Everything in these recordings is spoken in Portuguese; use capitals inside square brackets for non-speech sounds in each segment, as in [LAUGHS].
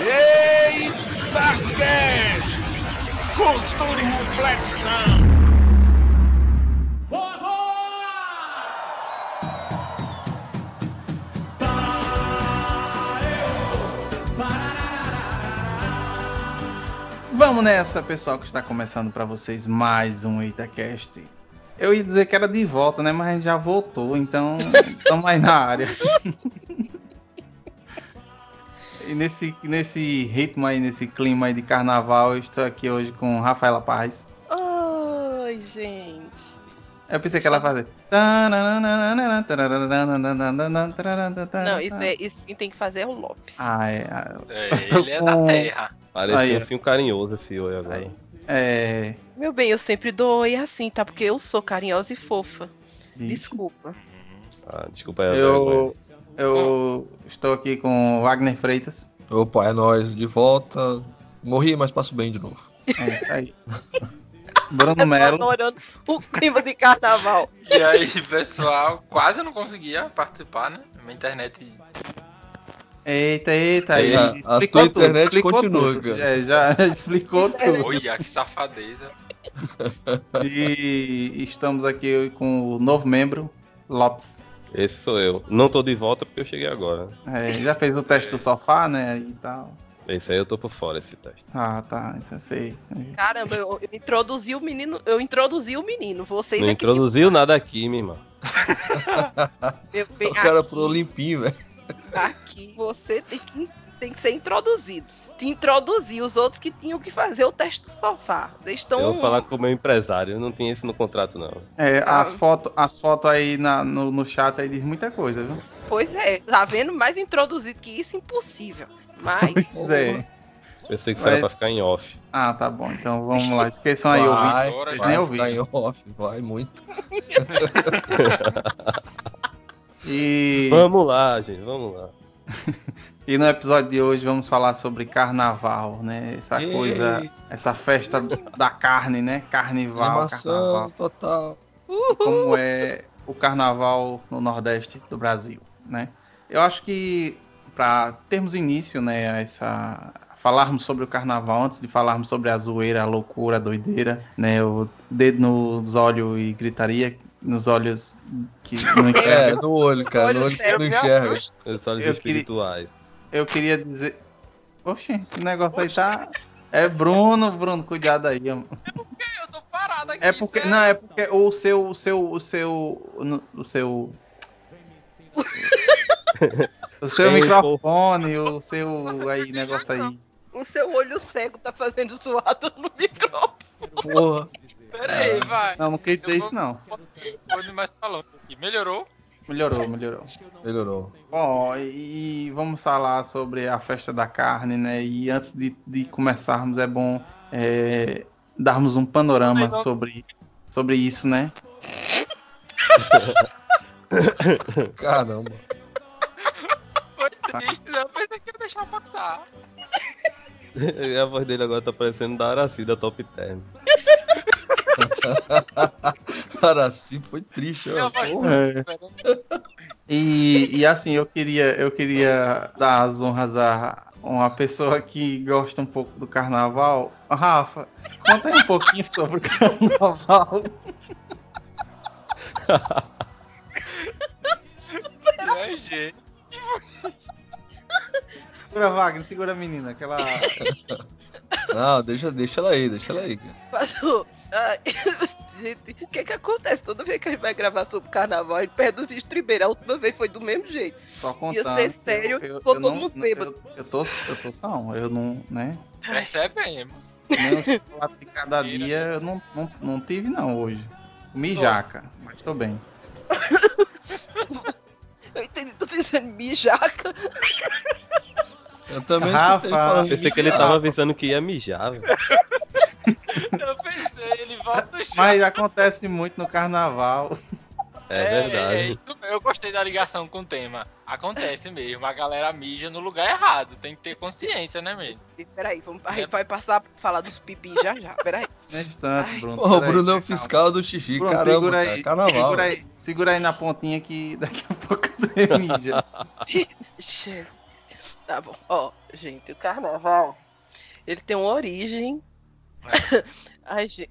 Eita Cast! Cultura e reflexão! Vamos nessa, pessoal, que está começando para vocês mais um EitaCast. Eu ia dizer que era de volta, né? Mas a gente já voltou, então [LAUGHS] estamos aí na área. [LAUGHS] e nesse, nesse ritmo aí, nesse clima aí de carnaval, eu estou aqui hoje com Rafaela Paz. Oi, gente. Eu pensei que ela ia fazer. Não, isso, é, isso quem tem que fazer é o Lopes. Ah, é. É, Eu tô ele é da com- terra. Parece Aí, um fio carinhoso esse oi agora. Aí. É. Meu bem, eu sempre dou oi assim, tá? Porque eu sou carinhosa e fofa. Isso. Desculpa. Ah, desculpa aí. a Eu, eu estou aqui com Wagner Freitas. Opa, é nóis, de volta. Morri, mas passo bem de novo. É isso aí. [LAUGHS] Bruno Melo. adorando o clima de carnaval. E aí, pessoal, quase eu não conseguia participar, né? Minha internet. Eita, eita, aí. A- a tua tudo, internet continua, tudo. cara. É, já [LAUGHS] explicou tudo. Olha, que safadeza. E estamos aqui com o novo membro, Lopes. Esse sou eu. Não tô de volta porque eu cheguei agora. É, já fez o teste do sofá, né? E tal. Esse aí eu tô por fora, esse teste. Ah, tá. Então sei. Caramba, eu, eu introduzi o menino. Eu introduzi o menino. Vocês Não é que introduziu nada aqui, minha irmã. [LAUGHS] Eu, bem, O cara aqui, pulou limpinho, velho. aqui você tem que, tem que ser introduzido. Te introduzir os outros que tinham que fazer o teste do sofá. Vocês estão. Eu vou falar com o meu empresário, eu não tinha isso no contrato, não. É, Ah. as fotos as fotos aí na- no, no chat aí diz muita coisa, viu? Pois é, tá vendo? Mais introduzido que isso, impossível. Mas. Pois é. Pensei que Mas- era pra ficar em off. Ah, tá bom. Então vamos lá. Esqueçam aí, ouvinte. Vai, nem vai ouviram. ficar em off, vai muito. [LAUGHS] E, Vamos lá, gente, vamos lá. E no episódio de hoje vamos falar sobre carnaval, né? Essa Ei, coisa, essa festa da carne, né? Carnival, Animação carnaval. total. E como é o carnaval no Nordeste do Brasil, né? Eu acho que para termos início, né, a essa falarmos sobre o carnaval antes de falarmos sobre a zoeira, a loucura, a doideira, né, o dedo nos olhos e gritaria nos olhos que [LAUGHS] não É, enxerga. no olho, cara, Olho no olho que não enxerga. Os olhos Eu queria- espirituais. Eu queria dizer, oxe, que negócio aí tá é Bruno, Bruno, cuidado aí. amor. Eu tô parado aqui. É porque sério. não, é porque o seu o seu o seu o seu [LAUGHS] o seu microfone, o seu aí negócio aí. O seu olho cego tá fazendo zoada no microfone. Porra. Pera aí, vai. Não, não queria dizer Eu isso não. Pode mais falando. E melhorou? Melhorou, melhorou. Melhorou. Bom, e vamos falar sobre a festa da carne, né? E antes de, de começarmos, é bom é, darmos um panorama sobre, sobre isso, né? [LAUGHS] Caramba. Foi triste, não. Pensei que ia deixar passar. [LAUGHS] a voz dele agora tá parecendo da Araci, da Top Term. [LAUGHS] Cara, assim foi triste, ó. É. E, e assim, eu queria, eu queria dar as honras a uma pessoa que gosta um pouco do carnaval. Rafa, conta aí um pouquinho sobre o carnaval. Segura Wagner, segura a menina, aquela. Não, deixa, deixa ela aí, deixa ela aí, cara. Ai, [LAUGHS] gente, o que que acontece toda vez que a gente vai gravar sobre carnaval? Ele perde os estribeiros. A última vez foi do mesmo jeito. Só contando. Ia ser sério, ficou todo mundo bêbado. Eu, eu tô, eu tô são, eu não, né? Percebemos. O chocolate de cada dia eu não, não, não tive não hoje. Comi jaca, mas tô bem. [LAUGHS] Eu entendi, tô dizendo mijaca. [LAUGHS] Eu também Rafa, Pensei que ele tava avisando que ia mijar, velho. [LAUGHS] Eu pensei, ele volta já. Mas acontece muito no carnaval. É, verdade. isso mesmo. eu gostei da ligação com o tema. Acontece mesmo, a galera mija no lugar errado. Tem que ter consciência, né, mesmo? Peraí, vamos, a gente vai passar pra falar dos pipis já já. Peraí. [LAUGHS] No instante. Bruno. Peraí, Bruno é o calma. fiscal do xixi, Bruno, caramba, segura cara. aí, Carnaval. Segura aí, segura aí na pontinha que daqui a pouco [LAUGHS] você mija. Jesus. Tá bom. Ó, gente, o carnaval, ele tem uma origem. [LAUGHS] Ai, gente.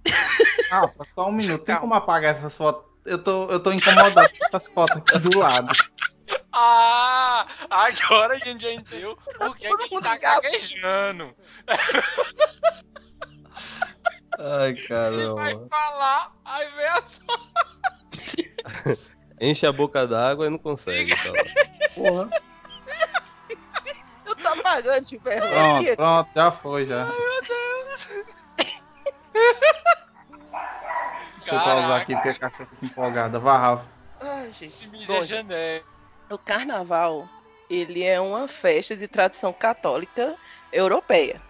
Ah, só um minuto. Tem Calma. como apagar essas fotos? Eu tô, eu tô incomodado com essas fotos aqui do lado. Ah, agora a gente já entendeu por que, que ele tá gaguejando. Ai, Ele vai caramba. falar, aí vem a sua. [LAUGHS] Enche a boca d'água e não consegue. Tá? Porra. Eu tô apagando de vergonha. Pronto, pronto, já foi já. Deixa eu pausar aqui porque a cachorra tá empolgada. Vá, Rafa. Ai, gente. É. O carnaval, ele é uma festa de tradição católica europeia.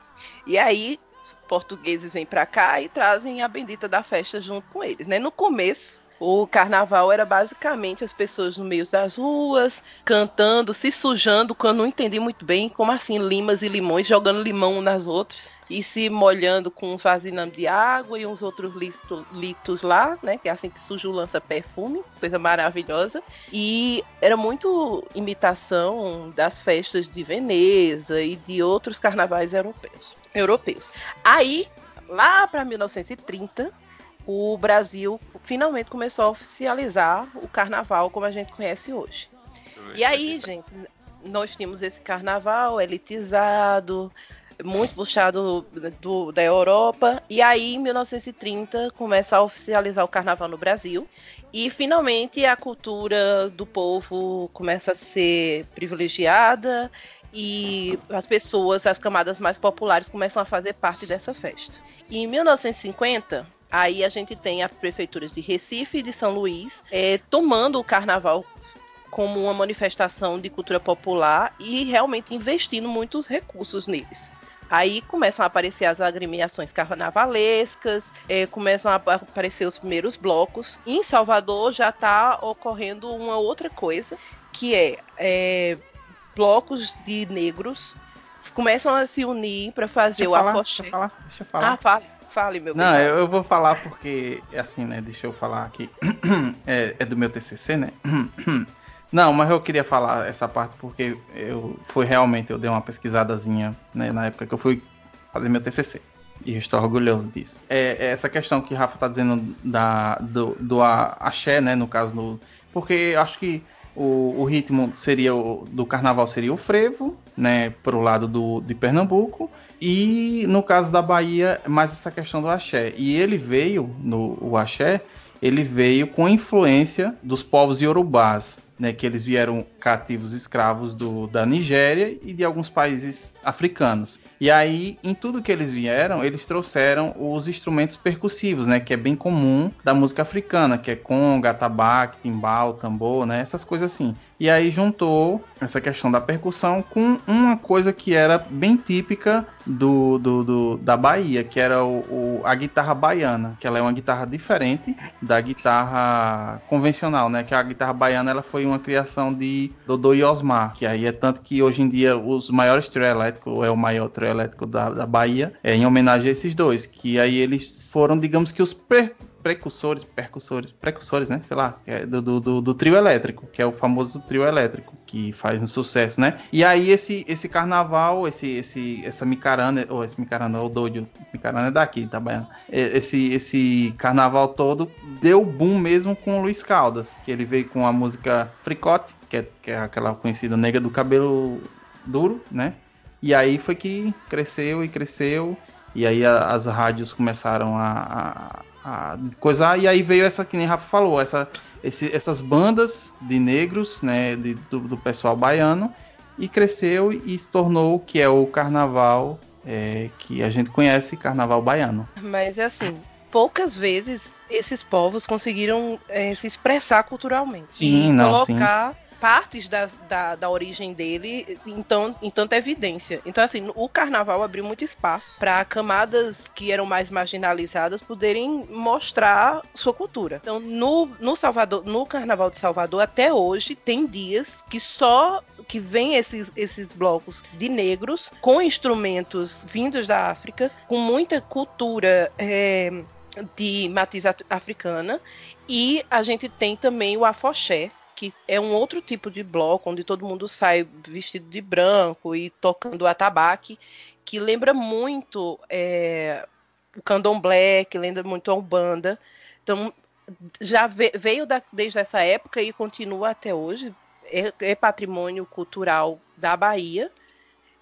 E aí, portugueses vêm pra cá e trazem a bendita da festa junto com eles, né? No começo, o carnaval era basicamente as pessoas no meio das ruas, cantando, se sujando, eu não entendi muito bem, como assim, limas e limões, jogando limão um nas outras. E se molhando com uns vasinhos de água e uns outros listo- litos lá, né? Que é assim que sujo lança perfume, coisa maravilhosa. E era muito imitação das festas de Veneza e de outros carnavais europeus. europeus. Aí, lá para 1930, o Brasil finalmente começou a oficializar o carnaval como a gente conhece hoje. E aí, gente, nós tínhamos esse carnaval elitizado, muito puxado do- da Europa. E aí, em 1930, começa a oficializar o carnaval no Brasil. E finalmente a cultura do povo começa a ser privilegiada e as pessoas, as camadas mais populares, começam a fazer parte dessa festa. E em 1950, aí a gente tem as prefeituras de Recife e de São Luís eh, tomando o carnaval como uma manifestação de cultura popular e realmente investindo muitos recursos neles. Aí começam a aparecer as agremiações carnavalescas, eh, começam a ap- aparecer os primeiros blocos. Em Salvador já está ocorrendo uma outra coisa, que é, eh, blocos de negros começam a se unir para fazer Deixa o falar, afoxé. deixa eu falar, deixa eu falar. Ah, fale, fale, meu Não, eu, eu vou falar porque, assim, né? Deixa eu falar aqui. [CLEARS THROAT] É, é do meu TCC, né? [CLEARS THROAT] Não, mas eu queria falar essa parte porque eu foi realmente eu dei uma pesquisadazinha né, na época que eu fui fazer meu TCC e eu estou orgulhoso disso. É, é essa questão que Rafa tá dizendo da do, do a- axé, né? No caso no porque eu acho que o, o ritmo seria o, do carnaval seria o frevo, né? Pro lado do, de Pernambuco e no caso da Bahia, mais essa questão do axé. E ele veio, no o axé, ele veio com influência dos povos iorubás, né, que eles vieram cativos escravos do, da Nigéria e de alguns países africanos. E aí, em tudo que eles vieram, eles trouxeram os instrumentos percussivos, né, que é bem comum da música africana, que é conga, atabaque, timbal, tambor, né, essas coisas assim. E aí juntou essa questão da percussão com uma coisa que era bem típica do, do, do- da Bahia, que era o, o- a guitarra baiana, que ela é uma guitarra diferente da guitarra convencional, né? Que a guitarra baiana ela foi uma criação de Dodô e Osmar, que aí é tanto que hoje em dia os maiores trio elétricos, é o maior trio elétrico da, da Bahia, é em homenagem a esses dois, que aí eles foram, digamos que os pre- precursores, percussores, precursores, né? Sei lá, é do, do, do, do trio elétrico, que é o famoso trio elétrico, que faz um sucesso, né? E aí esse, esse carnaval, esse, esse, essa micarana, ou esse micarana, ou doido, micarana é daqui, tá bem? Esse, esse carnaval todo deu boom mesmo com o Luiz Caldas, que ele veio com a música Fricote, que é, que é aquela conhecida nega do cabelo duro, né? E aí foi que cresceu e cresceu, e aí a- as rádios começaram a, a, a coisar, e aí veio essa, que nem Rafa falou, essa, esse- essas bandas de negros, né, de- do, do pessoal baiano, e cresceu e se tornou o que é o carnaval é, que a gente conhece, carnaval baiano. Mas é assim, poucas vezes esses povos conseguiram eh, se expressar culturalmente. Sim, não, colocar partes da, da, da origem dele em, tão, em tanta evidência. Então, assim, o carnaval abriu muito espaço para camadas que eram mais marginalizadas poderem mostrar sua cultura. Então, no, no Salvador, no Carnaval de Salvador, até hoje, tem dias que só que vem esses, esses blocos de negros com instrumentos vindos da África, com muita cultura eh, de matiz at- africana, e a gente tem também o afoxé, que é um outro tipo de bloco, onde todo mundo sai vestido de branco e tocando atabaque, que lembra muito é, o candomblé, que lembra muito a Umbanda. Então, já veio da, desde essa época e continua até hoje. É, é patrimônio cultural da Bahia.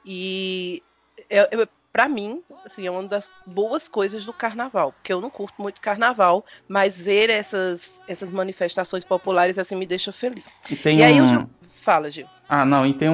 E é, é, para mim, assim, é uma das boas coisas do carnaval, porque eu não curto muito carnaval, mas ver essas, essas manifestações populares assim me deixa feliz. E, tem e aí um... eu Fala, Gil. Ah, não, e tem um,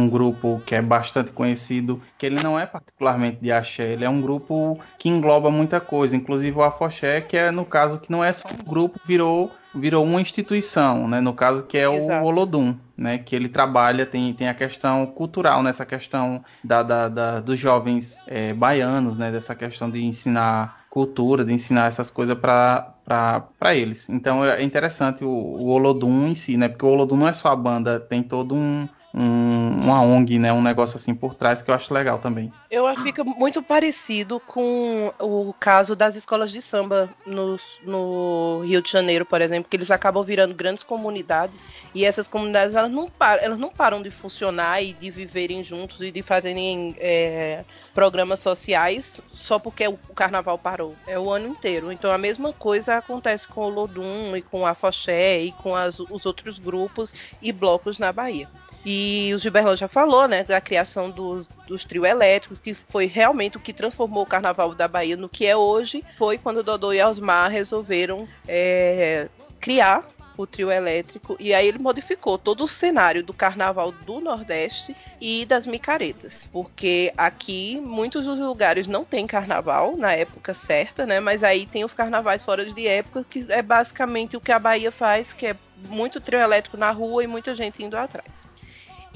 um, grupo que é bastante conhecido, que ele não é particularmente de axé, ele é um grupo que engloba muita coisa, inclusive o afoxé, que é no caso que não é só um grupo, virou virou uma instituição, né? No caso que é Exato. o Olodum, né? Que ele trabalha, tem, tem a questão cultural nessa questão da, da, da dos jovens é, baianos, né? Dessa questão de ensinar cultura, de ensinar essas coisas para eles. Então é interessante o, o Olodum em si, né? Porque o Olodum não é só a banda, tem todo um, um, uma ONG, né? Um negócio assim por trás que eu acho legal também. Eu acho que fica muito parecido com o caso das escolas de samba no, no Rio de Janeiro, por exemplo, que eles acabam virando grandes comunidades e essas comunidades elas não, param, elas não param de funcionar e de viverem juntos e de fazerem é, programas sociais só porque o carnaval parou. É o ano inteiro. Então a mesma coisa acontece com o Lodum e com a Foché e com as, os outros grupos e blocos na Bahia. E o Gilberto já falou, né, da criação dos, dos trio elétricos, que foi realmente o que transformou o Carnaval da Bahia no que é hoje, foi quando Dodô e Osmar resolveram é, criar o trio elétrico e aí ele modificou todo o cenário do carnaval do Nordeste e das micaretas, porque aqui muitos dos lugares não tem carnaval na época certa, né? Mas aí tem os carnavais fora de época que é basicamente o que a Bahia faz, que é muito trio elétrico na rua e muita gente indo atrás.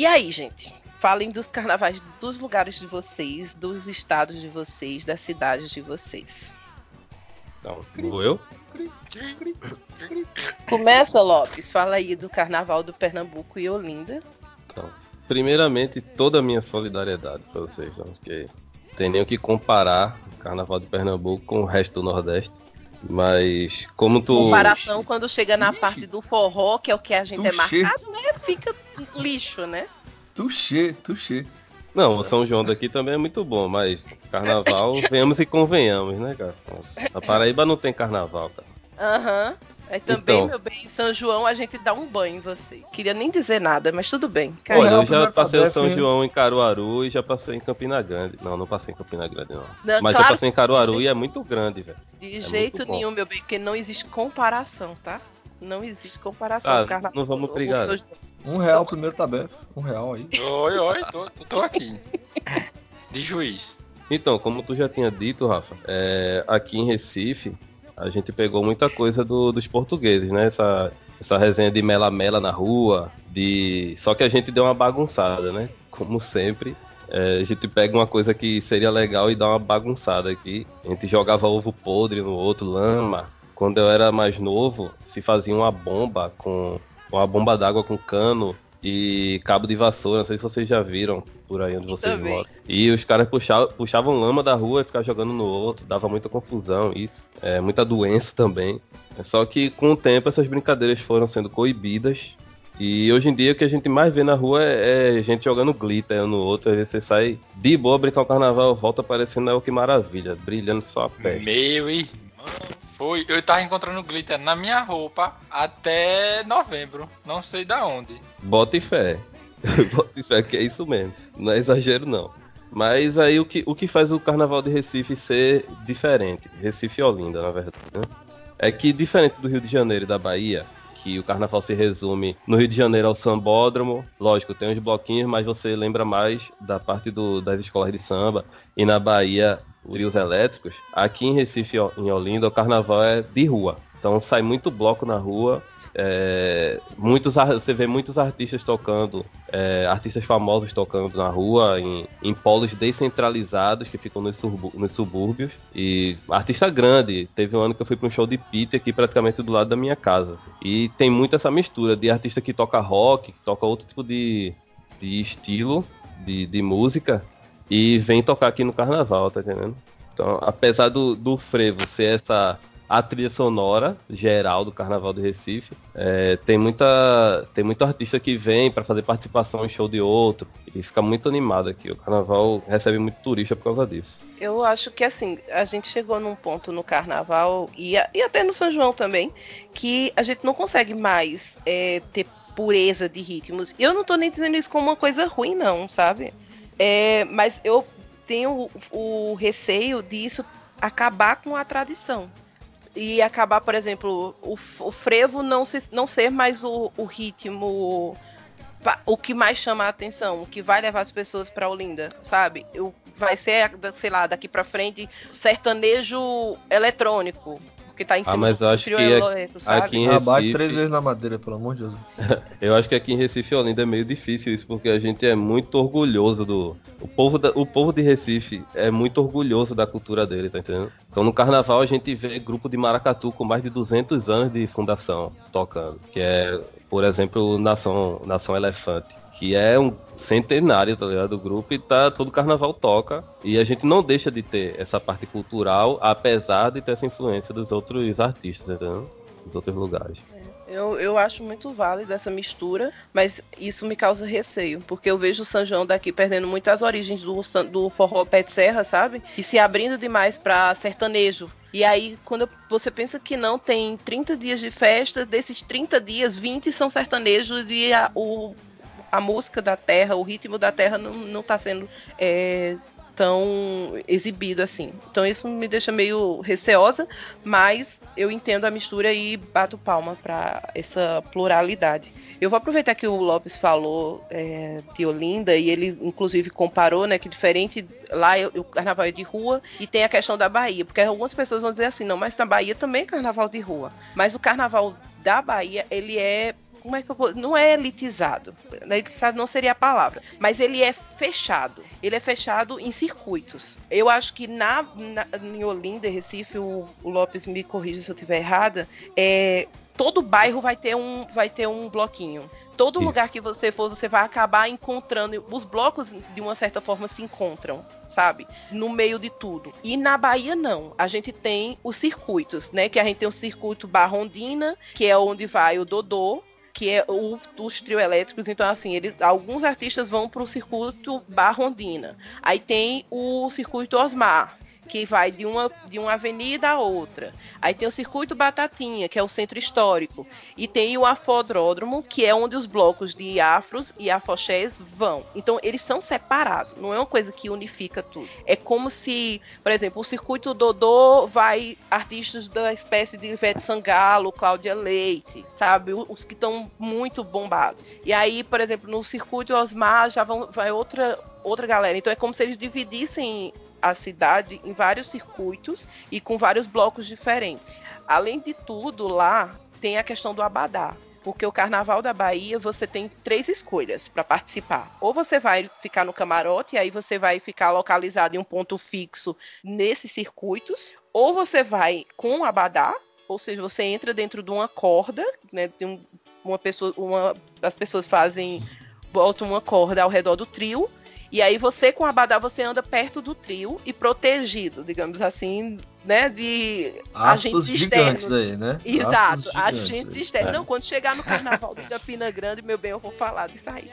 E aí, gente? Falem dos carnavais dos lugares de vocês, dos estados de vocês, das cidades de vocês. Então, vou eu? Começa, Lopes. Fala aí do carnaval do Pernambuco e Olinda. Então, primeiramente, toda a minha solidariedade para vocês, não, porque tem nem o que comparar o carnaval de Pernambuco com o resto do Nordeste. Mas como tu. Comparação quando chega na parte do forró, que é o que a gente é marcado, né? Fica lixo, né? Tuxê, tuxê. Não, o São João daqui também é muito bom, mas carnaval, [LAUGHS] venhamos e convenhamos, né, cara? A Paraíba não tem carnaval, cara. Aham. Uhum. Aí também, então, meu bem, em São João a gente dá um banho em você. Queria nem dizer nada, mas tudo bem. Olha, eu já passei o São João em Caruaru e já passei em Campina Grande. Não, não passei em Campina Grande, não. não mas claro, já passei em Caruaru jeito, e é muito grande, velho. De é jeito nenhum, meu bem, porque não existe comparação, tá? Não existe comparação. Ah, carnaval, não vamos brigar. Um real primeiro tabef. Um real aí. Oi, oi, tô, tô aqui. De juiz. Então, como tu já tinha dito, Rafa, é, aqui em Recife, a gente pegou muita coisa do, dos portugueses, né? Essa, essa resenha de mela-mela na rua, de. Só que a gente deu uma bagunçada, né? Como sempre. É, a gente pega uma coisa que seria legal e dá uma bagunçada aqui. A gente jogava ovo podre no outro, lama. Quando eu era mais novo, se fazia uma bomba com uma bomba d'água com cano e cabo de vassoura, não sei se vocês já viram por aí onde vocês Também. moram. E os caras puxavam, puxavam lama da rua e ficavam jogando no outro, dava muita confusão isso, é, muita doença também. É só que com o tempo essas brincadeiras foram sendo coibidas e hoje em dia o que a gente mais vê na rua é, é gente jogando glitter um no outro. Às vezes você sai de boa brincar o carnaval, volta parecendo é o que maravilha, brilhando só a pele. Meu irmão. Foi, eu tava encontrando glitter na minha roupa até novembro. Não sei da onde. Bota e fé. [LAUGHS] Bota e fé que é isso mesmo. Não é exagero não. Mas aí o que, o que faz o carnaval de Recife ser diferente, Recife e Olinda, na verdade, né? É que diferente do Rio de Janeiro e da Bahia, que o carnaval se resume no Rio de Janeiro ao sambódromo, lógico, tem uns bloquinhos, mas você lembra mais da parte do, das escolas de samba, e na Bahia trios elétricos, aqui em Recife, em Olinda, o carnaval é de rua. Então sai muito bloco na rua. É, muitos, você vê muitos artistas tocando, é, artistas famosos tocando na rua, em, em polos descentralizados que ficam nos, nos, subúrbios. E artista grande, teve um ano que eu fui para um show de Peter aqui praticamente do lado da minha casa. E tem muito essa mistura de artista que toca rock, que toca outro tipo de, de estilo de, de música, e vem tocar aqui no carnaval, tá entendendo? Então, apesar do, do frevo ser essa a trilha sonora geral do Carnaval de Recife. É, tem muita tem muito artista que vem para fazer participação em show de outro e fica muito animado aqui. O Carnaval recebe muito turista por causa disso. Eu acho que assim, a gente chegou num ponto no carnaval e, e até no São João também, que a gente não consegue mais é, ter pureza de ritmos. E eu não tô nem dizendo isso como uma coisa ruim, não, sabe? É, mas eu tenho o, o receio disso acabar com a tradição. E acabar, por exemplo, o, o frevo não, se, não ser mais o, o ritmo o que mais chama a atenção, o que vai levar as pessoas pra Olinda, sabe? Vai ser, sei lá, daqui pra frente, sertanejo eletrônico, porque tá em Ah, cima mas do eu acho que elétrico, sabe? aqui em Abate Recife- três vezes na madeira, pelo amor de Deus. [LAUGHS] Eu acho que aqui em Recife e Olinda é meio difícil isso, porque a gente é muito orgulhoso do. O povo, da- o povo de Recife é muito orgulhoso da cultura dele, tá entendendo? Então no carnaval a gente vê grupo de maracatu com mais de 200 anos de fundação tocando, que é, por exemplo, o Nação, Nação Elefante, que é um centenário, tá ligado? Do grupo e tá, todo carnaval toca. E a gente não deixa de ter essa parte cultural, apesar de ter essa influência dos outros artistas, entendeu? Dos outros lugares. Eu, eu acho muito válido essa mistura, mas isso me causa receio, porque eu vejo o São João daqui perdendo muitas origens do, do forró pé de serra, sabe? E se abrindo demais pra sertanejo. E aí, quando você pensa que não tem 30 dias de festa, desses 30 dias, 20 são sertanejos e a, o, a música da terra, o ritmo da terra não, não tá sendo é, tão exibido assim. Então isso me deixa meio receosa, mas eu entendo a mistura e bato palma para essa pluralidade. Eu vou aproveitar que o Lopes falou é, de Olinda e ele inclusive comparou, né, que diferente lá eu- o carnaval é de rua e tem a questão da Bahia, porque algumas pessoas vão dizer assim, não, mas na Bahia também é carnaval de rua. Mas o carnaval da Bahia, ele é como é que eu vou... Não é elitizado. Elitizado não seria a palavra. Mas ele é fechado. Ele é fechado em circuitos. Eu acho que na, na em Olinda, Recife, o, o Lopes me corrija se eu estiver errada, é, todo bairro vai ter um, vai ter um bloquinho. Todo Isso. lugar que você for, você vai acabar encontrando. Os blocos, de uma certa forma, se encontram, sabe? No meio de tudo. E na Bahia, não. A gente tem os circuitos, né? Que a gente tem o circuito Barrondina, que é onde vai o Dodô, que é o, os trio elétricos. Então, assim, eles, alguns artistas vão para o circuito Barrondina. Aí tem o circuito Osmar, que vai de uma, de uma avenida a outra. Aí tem o circuito Batatinha, que é o centro histórico. E tem o Afodródromo, que é onde os blocos de afros e afoxés vão. Então, eles são separados. Não é uma coisa que unifica tudo. É como se, por exemplo, o circuito Dodô vai artistas da espécie de Ivete Sangalo, Cláudia Leite, sabe? Os que estão muito bombados. E aí, por exemplo, no circuito Osmar já vão, vai outra, outra galera. Então, é como se eles dividissem a cidade em vários circuitos e com vários blocos diferentes. Além de tudo, lá tem a questão do abadá. Porque o Carnaval da Bahia você tem três escolhas para participar. Ou você vai ficar no camarote, e aí você vai ficar localizado em um ponto fixo nesses circuitos. Ou você vai com o abadá, ou seja, você entra dentro de uma corda, né? Tem um- uma pessoa, uma, as pessoas fazem, botam uma corda ao redor do trio. E aí você com o abadá você anda perto do trio e protegido, digamos assim, né? De agentes externos. aí, né? Exato, agentes aí. externos. É. Não, quando chegar no carnaval de Campina Grande, meu bem, eu vou falar disso aí.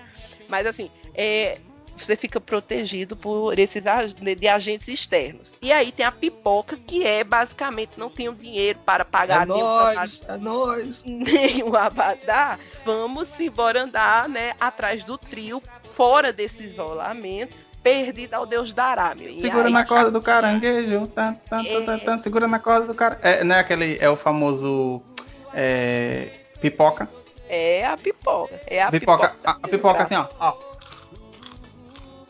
Mas assim, é, você fica protegido por esses ag- de agentes externos. E aí tem a pipoca, que é basicamente não tenho dinheiro para pagar É nem o salário nóis, é [LAUGHS] nem o abadá, vamos embora andar, né, atrás do trio, fora desse isolamento, perdido ao Deus dará, meu. Segura aí- na corda do caranguejo. Tan, tan, tan, tan, tan, segura na corda do cara. É, não é aquele. É o famoso. é, pipoca. É a pipoca. É a pipoca. pipoca. A, a pipoca assim, ó. ó.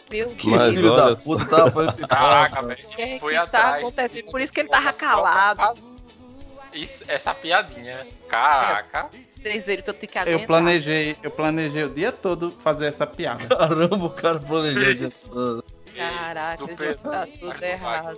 Meu Que Mas filho olha da puta tava falando Caraca, pipoca. velho. que, Foi que tá atrás. acontecendo? Por isso que ele tava calado. Isso, essa piadinha. Caraca. Vocês viram que eu tenho que Eu aguentar. planejei, eu planejei o dia todo fazer essa piada. Caramba, o cara planejou o dia [LAUGHS] todo. Caraca, Super- já tá tudo Mas errado.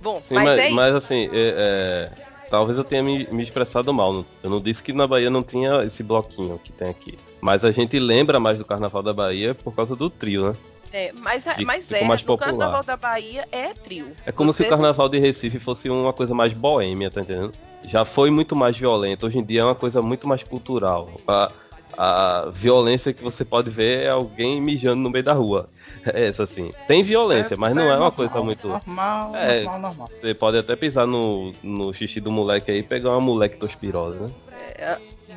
Bom, Sim, mas, mas, é isso. mas, assim, é- é, talvez eu tenha me, me expressado mal. Eu não disse que na Bahia não tinha esse bloquinho que tem aqui. Mas a gente lembra mais do Carnaval da Bahia por causa do trio, né? É, mas, Fica- mas fica é, mais no popular. Carnaval da Bahia é trio. É como se Você- o carnaval de Recife fosse uma coisa mais boêmia, tá entendendo? Já foi muito mais violento. Hoje em dia é uma coisa muito mais cultural. A, a violência que você pode ver é alguém mijando no meio da rua. [LAUGHS] É essa assim. Tem violência, mas não é uma normal, coisa muito. Normal, É. normal, normal. Você pode até pisar no, no xixi do moleque aí e pegar uma moleque tospirose, né?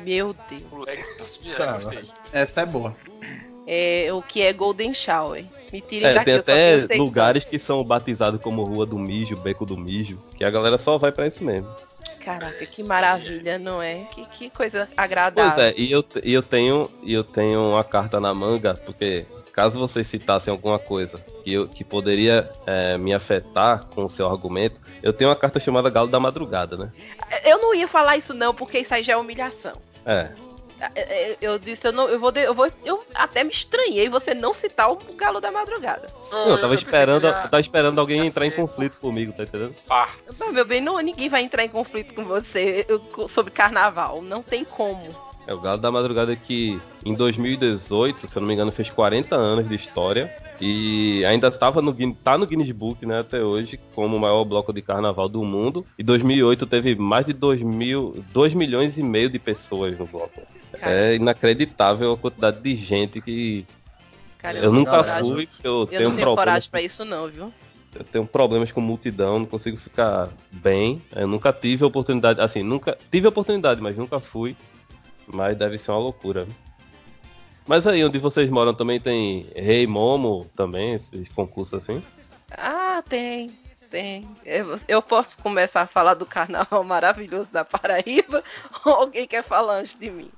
Meu Deus. Moleque, Cara. gostei. Essa é boa. É o que é Golden Shower. Me tirem É, daqui, tem até lugares que são batizados como Rua do Mijo, Beco do Mijo, que a galera só vai pra isso mesmo. Caraca, que maravilha, não é? Que, que coisa agradável. Pois é, e eu, e eu tenho e eu tenho uma carta na manga, porque caso vocês citassem alguma coisa que, eu, que poderia é, me afetar com o seu argumento, eu tenho uma carta chamada Galo da Madrugada, né? Eu não ia falar isso não, porque isso aí já é humilhação. É, Eu disse, eu não, eu vou, de- eu vou, eu até me estranhei você não citar o Galo da Madrugada. não, eu tava que esperando, já eu tava esperando alguém entrar em conflito comigo, tá entendendo? parte. Mas, meu bem, não, ninguém vai entrar em conflito com você eu- sobre carnaval. Não tem como. É o Galo da Madrugada que em 2018, se eu não me engano, fez 40 anos de história e ainda tava no, tá no Guinness Book, né, até hoje, como o maior bloco de carnaval do mundo. E 2008 teve mais de 2, mil, 2 milhões e meio de pessoas no bloco. Cara, É inacreditável a quantidade de gente que cara, eu nunca coragem. fui, eu, Eu tenho não tenho problemas, coragem pra isso não, viu? eu tenho problemas com multidão, não consigo ficar bem. Eu nunca tive a oportunidade, assim, nunca tive a oportunidade, mas nunca fui. Mas deve ser uma loucura. Mas aí onde vocês moram também tem Rei Momo também, esses concursos assim. Ah, tem. Tem. Eu, eu posso começar a falar do carnaval [LAUGHS] maravilhoso da Paraíba [LAUGHS] ou alguém quer falar antes de mim?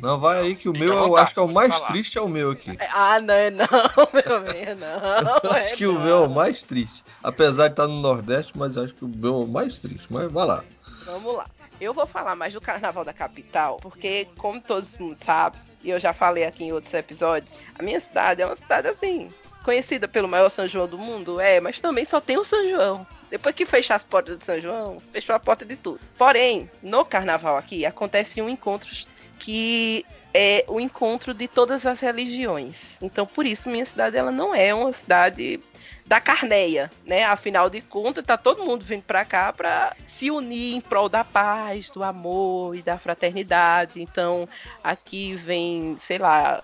Não, vai aí que o meu eu acho que é o mais triste, é o meu aqui. Ah, não, é não, [LAUGHS] meu bem, não. Eu acho é que o não. meu é o mais triste. Apesar de estar no Nordeste, mas eu acho que o meu é o mais triste. Mas vai lá. Vamos lá. Eu vou falar mais do carnaval da capital, porque, como todos mundo sabem, e eu já falei aqui em outros episódios, a minha cidade é uma cidade assim, conhecida pelo maior São João do mundo, é, mas também só tem o São João. Depois que fechar as portas do São João, fechou a porta de tudo. Porém, no carnaval aqui acontece um encontro que é o encontro de todas as religiões. Então, por isso, minha cidade ela não é uma cidade da carneia, né? Afinal de contas, tá todo mundo vindo pra cá pra se unir em prol da paz, do amor e da fraternidade. Então, aqui vem, sei lá,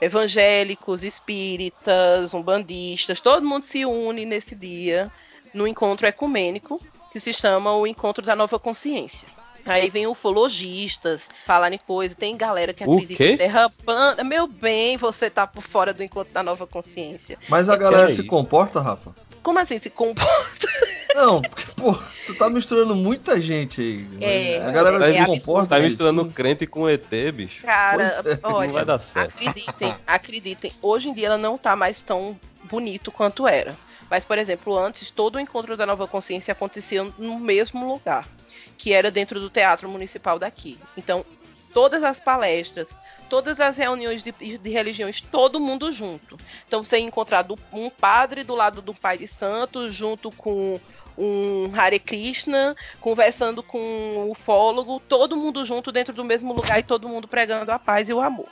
evangélicos, espíritas, umbandistas, todo mundo se une nesse dia no encontro ecumênico que se chama o Encontro da Nova Consciência. Aí vem ufologistas falarem coisa, tem galera que O acredita quê? em terra plana. Meu bem, você tá por fora do Encontro da Nova Consciência. Mas a galera aí? se comporta, Rafa? Como assim se comporta? [LAUGHS] Não, porque, pô, tu tá misturando muita gente aí. É, a galera é se absurdo. comporta. Tá gente. misturando crente com ET, bicho. Cara, Pois é, Não vai olha, dar certo. acreditem, acreditem. Hoje em dia ela não tá mais tão bonito quanto era. Mas, por exemplo, antes, todo o encontro da Nova Consciência acontecia no mesmo lugar, que era dentro do Teatro Municipal daqui. Então, todas as palestras, todas as reuniões de, de religiões, todo mundo junto. Então, você ia encontrar do- um padre do lado do Pai de Santo, junto com um Hare Krishna, conversando com um ufólogo, todo mundo junto dentro do mesmo lugar e todo mundo pregando a paz e o amor.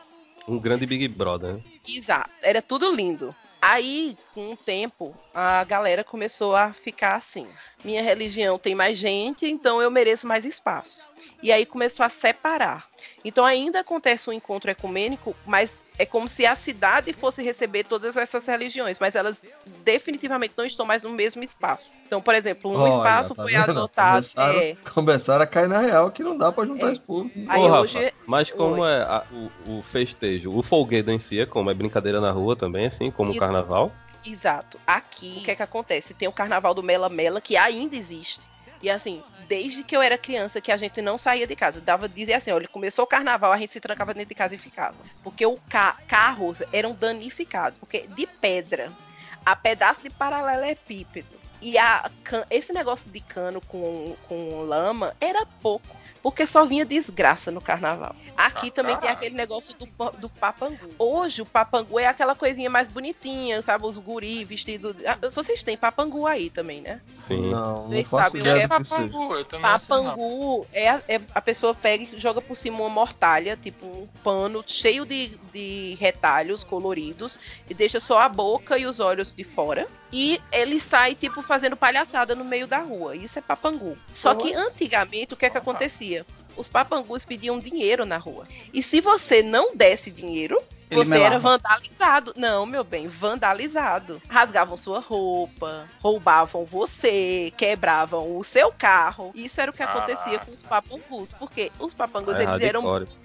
Um grande Big Brother, né? Exato, era tudo lindo. Aí, com o tempo, a galera começou a ficar assim. Minha religião tem mais gente, então eu mereço mais espaço. E aí começou a separar. Então ainda acontece um encontro ecumênico, mas é como se a cidade fosse receber todas essas religiões, mas elas definitivamente não estão mais no mesmo espaço. Então, por exemplo, um Olha, espaço tá foi vendo? adotado. Começaram, é, começaram a cair na real que não dá pra juntar É. esse povo. Aí Ô, Rafa, hoje- mas como Oi. é a- o, o festejo? O folguedo em si é como? É brincadeira na rua também, assim, como o carnaval? Exato. Aqui, o que é que acontece? Tem o carnaval do Mela Mela, que ainda existe. E assim, desde que eu era criança, que a gente não saía de casa. Dava dizer assim, olha, começou o carnaval, a gente se trancava dentro de casa e ficava. Porque os ca carros eram danificados. Porque de pedra, a pedaço de paralelepípedo. E a esse negócio de cano com, com lama era pouco. Porque só vinha desgraça no carnaval. Aqui Ah, também tem caralho. aquele negócio do, do papangu. Hoje o papangu é aquela coisinha mais bonitinha, sabe? Os guri vestidos. Ah, Vocês têm papangu aí também, né? Sim. Não, não Vocês faço sabem o que é. Papangu, eu não não. Papangu é, a- é a pessoa pega e joga por cima uma mortalha, tipo um pano cheio de, de retalhos coloridos, e deixa só a boca e os olhos de fora. E ele sai, tipo, fazendo palhaçada no meio da rua. Isso é papangu. Só que antigamente, o que é que acontecia? Os papangus pediam dinheiro na rua. E se você não desse dinheiro, Ele você era melava. vandalizado. Não, meu bem, vandalizado. Rasgavam sua roupa, roubavam você, quebravam o seu carro. Isso era o que acontecia com os papangus. Porque os papangus, É eles eram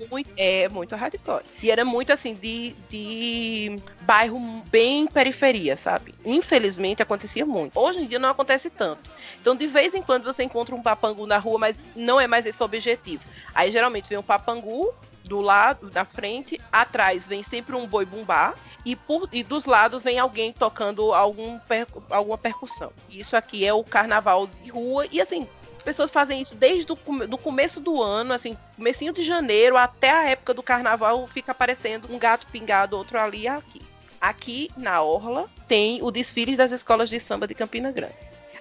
muito, é, muito hardcore. E era muito assim, de, de bairro bem periferia, sabe? Infelizmente acontecia muito. Hoje em dia não acontece tanto. Então, de vez em quando você encontra um papangu na rua, mas não é mais esse o objetivo. Aí geralmente vem um papangu do lado, da frente, atrás vem sempre um boi bumbá e, por, e dos lados vem alguém tocando algum percu- alguma percussão. Isso aqui é o carnaval de rua e assim, as pessoas fazem isso desde o do começo do ano, assim, comecinho de janeiro até a época do carnaval fica aparecendo um gato pingado, outro ali e aqui. Aqui na Orla tem o desfile das escolas de samba de Campina Grande.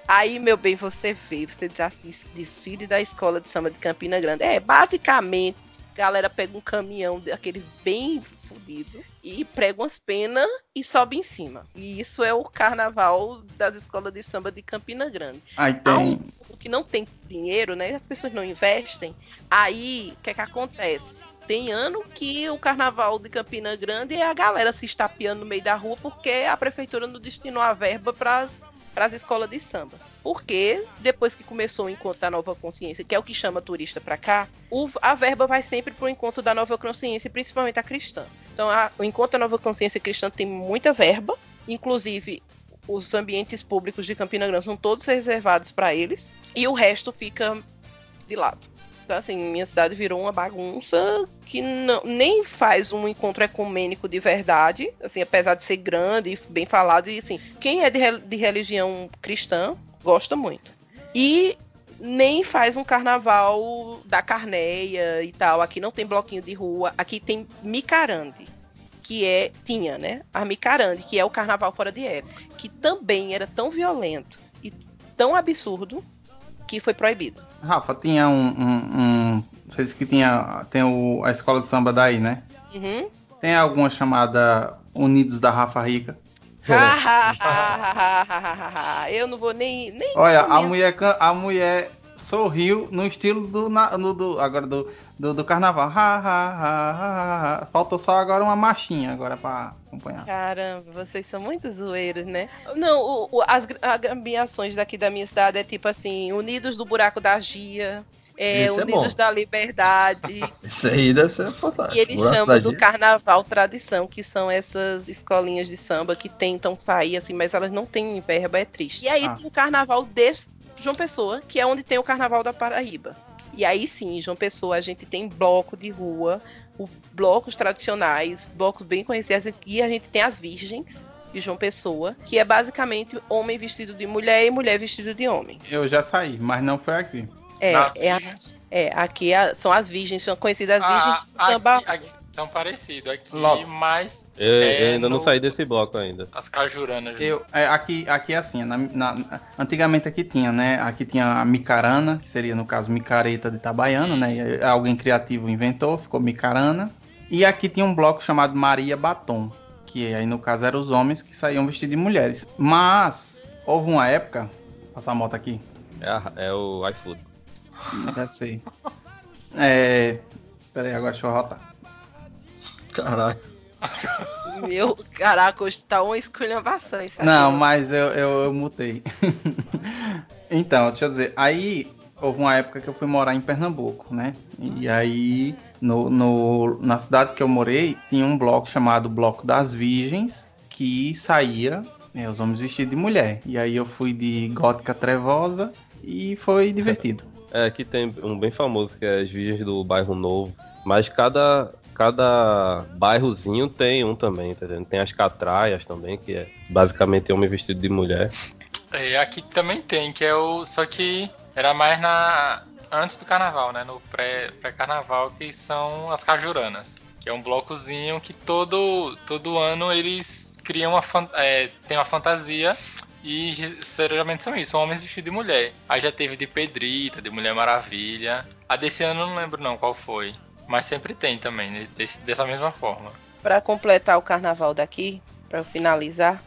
Aí, meu bem, você vê, você diz assim, desfile da escola de samba de Campina Grande. É, basicamente, galera pega um caminhão daquele bem fudido e prega umas penas e sobe em cima. E isso é o carnaval das escolas de samba de Campina Grande. Aí tem. O que não tem dinheiro, né? As pessoas não investem. Aí, o que é que acontece? Tem ano que o carnaval de Campina Grande é a galera se estapeando no meio da rua porque a prefeitura não destinou a verba para as escolas de samba. Porque depois que começou o encontro da nova consciência, que é o que chama turista para cá, o- a verba vai sempre pro encontro da nova consciência, principalmente a cristã. Então, a- o encontro da nova consciência cristã tem muita verba, inclusive os ambientes públicos de Campina Grande são todos reservados para eles e o resto fica de lado. Então, assim, minha cidade virou uma bagunça que não, nem faz um encontro ecumênico de verdade, assim, apesar de ser grande e bem falado, e assim, quem é de, de religião cristã gosta muito. E nem faz um carnaval da carneia e tal. Aqui não tem bloquinho de rua, aqui tem micarande, que é tinha, né? A micarande, que é o carnaval fora de época, que também era tão violento e tão absurdo que foi proibido. Rafa, tinha um. um, um vocês que tinha. Tem o, a escola de samba daí, né? Uhum. Tem alguma chamada Unidos da Rafa Rica? [LAUGHS] Eu não vou nem. nem Olha, a mulher, a mulher sorriu no estilo do, na- no- do agora do, do, do carnaval. Ha, ha, ha, ha, ha. Faltou só agora uma marchinha agora pra acompanhar. Caramba, vocês são muito zoeiros, né? Não, o- o- as agremiações daqui da minha cidade é tipo assim, Unidos do Buraco da Gia, é, é Unidos bom. da Liberdade. [LAUGHS] Isso aí deve ser fantástico. E eles Buraco chamam do Gia. Carnaval Tradição, que são essas escolinhas de samba que tentam sair, assim, mas elas não têm verba, é triste. E aí Ah. tem o Carnaval de João Pessoa, que é onde tem o Carnaval da Paraíba. E aí sim, em João Pessoa, a gente tem bloco de rua, o- blocos tradicionais, blocos bem conhecidos, e a gente tem as virgens de João Pessoa, que é basicamente homem vestido de mulher e mulher vestido de homem. Eu já saí, mas não foi aqui. É, é, a- é aqui a- são as virgens, são conhecidas as Ah, virgens do samba. aqui, aqui são parecidos aqui, Lopes. mas Eu, eu É, ainda não no- saí desse bloco ainda. as cajuranas. Eu, é, aqui, aqui é assim, na- na- antigamente aqui tinha, né? Aqui tinha a micarana, que seria no caso micareta de Itabaiana, né? E alguém criativo inventou, ficou micarana. E aqui tinha um bloco chamado Maria Batom, que aí no caso eram os homens que saíam vestidos de mulheres. Mas houve uma época, passar a moto aqui, É, é o iFood. [LAUGHS] deve ser. É, peraí, agora deixa eu rotar. Caralho. Meu, caraca, hoje tá uma esculhambação isso aqui. Não, mas eu, eu, eu mutei. [LAUGHS] então, deixa eu dizer. Aí houve uma época que eu fui morar em Pernambuco, né? E aí, no, no- na cidade que eu morei, tinha um bloco chamado Bloco das Virgens, que saía né, os homens vestidos de mulher. E aí eu fui de gótica trevosa e foi divertido. [LAUGHS] É, aqui tem um bem famoso que é as Virgens do Bairro Novo. Mas cada, cada bairrozinho tem um também, tá entendendo? Tem as catraias também, que é basicamente homem vestido de mulher. É, aqui também tem, que é o. Só que era mais na. antes do carnaval, né? No pré- pré-carnaval, que são as cajuranas. Que é um blocozinho que todo, todo ano eles criam uma, é, tem uma fantasia e ge- geralmente são isso, homens vestidos de mulher. Aí já teve de Pedrita, de Mulher Maravilha. A desse ano eu não lembro não qual foi. Mas sempre tem também, né, desse- dessa mesma forma. Pra completar o carnaval daqui, pra eu finalizar,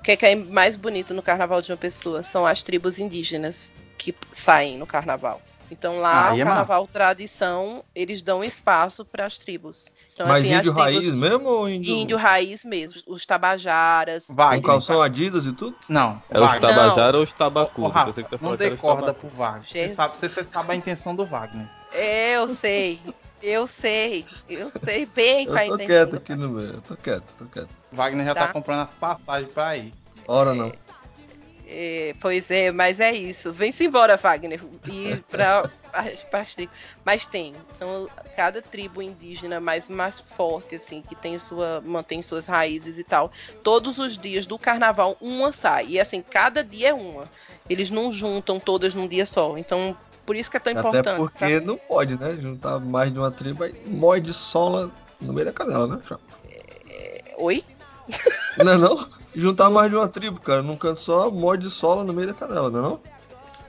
o que é, que é mais bonito no carnaval de uma pessoa são as tribos indígenas que saem no carnaval. Então lá, Aí o é carnaval tradição, eles dão espaço para as tribos. Então, Mas assim, as índio tribos- raiz mesmo ou índio? Índio raiz mesmo, os tabajaras. Com Wagner. calção Adidas e tudo? Não, É os Wagner. Tabajara ou os Tabacu? Ô, Rafa, não dê corda pro Wagner. Você sabe, você sabe a intenção do Wagner. É, eu sei, eu sei, eu sei bem é Eu tô intenção quieto aqui no meio. Eu tô quieto, tô quieto. Wagner já tá, Tá. comprando as passagens pra ir. Ora não. É, pois é, mas é isso. Vem-se embora, Wagner. E pra, [LAUGHS] pra. Mas tem. Então, cada tribo indígena mais, mais forte, assim, que tem sua, mantém suas raízes e tal. Todos os dias do carnaval, uma sai. E assim, cada dia é uma. Eles não juntam todas num dia só. Então, por isso que é tão importante. Até porque sabe? não pode, né? Juntar mais de uma tribo aí mói de sola no meio da canela, né? Chapa? Oi? Não é não? Juntar mais de uma tribo, cara. Num canto só, mói de sola no meio da canela, não é não?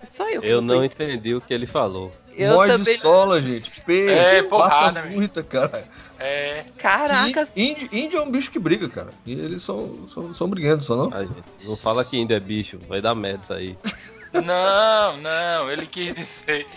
Só eu. Eu não entendi o que ele falou. Eu mói também. sola, gente. Peixe, É, pata porrada, muita, cara. É. Caraca, E índio, índio é um bicho que briga, cara. E eles são, são, são briguentos, só não? Ah, gente, não fala que ainda é bicho, vai dar merda isso aí. [LAUGHS] Não, não, ele quis dizer.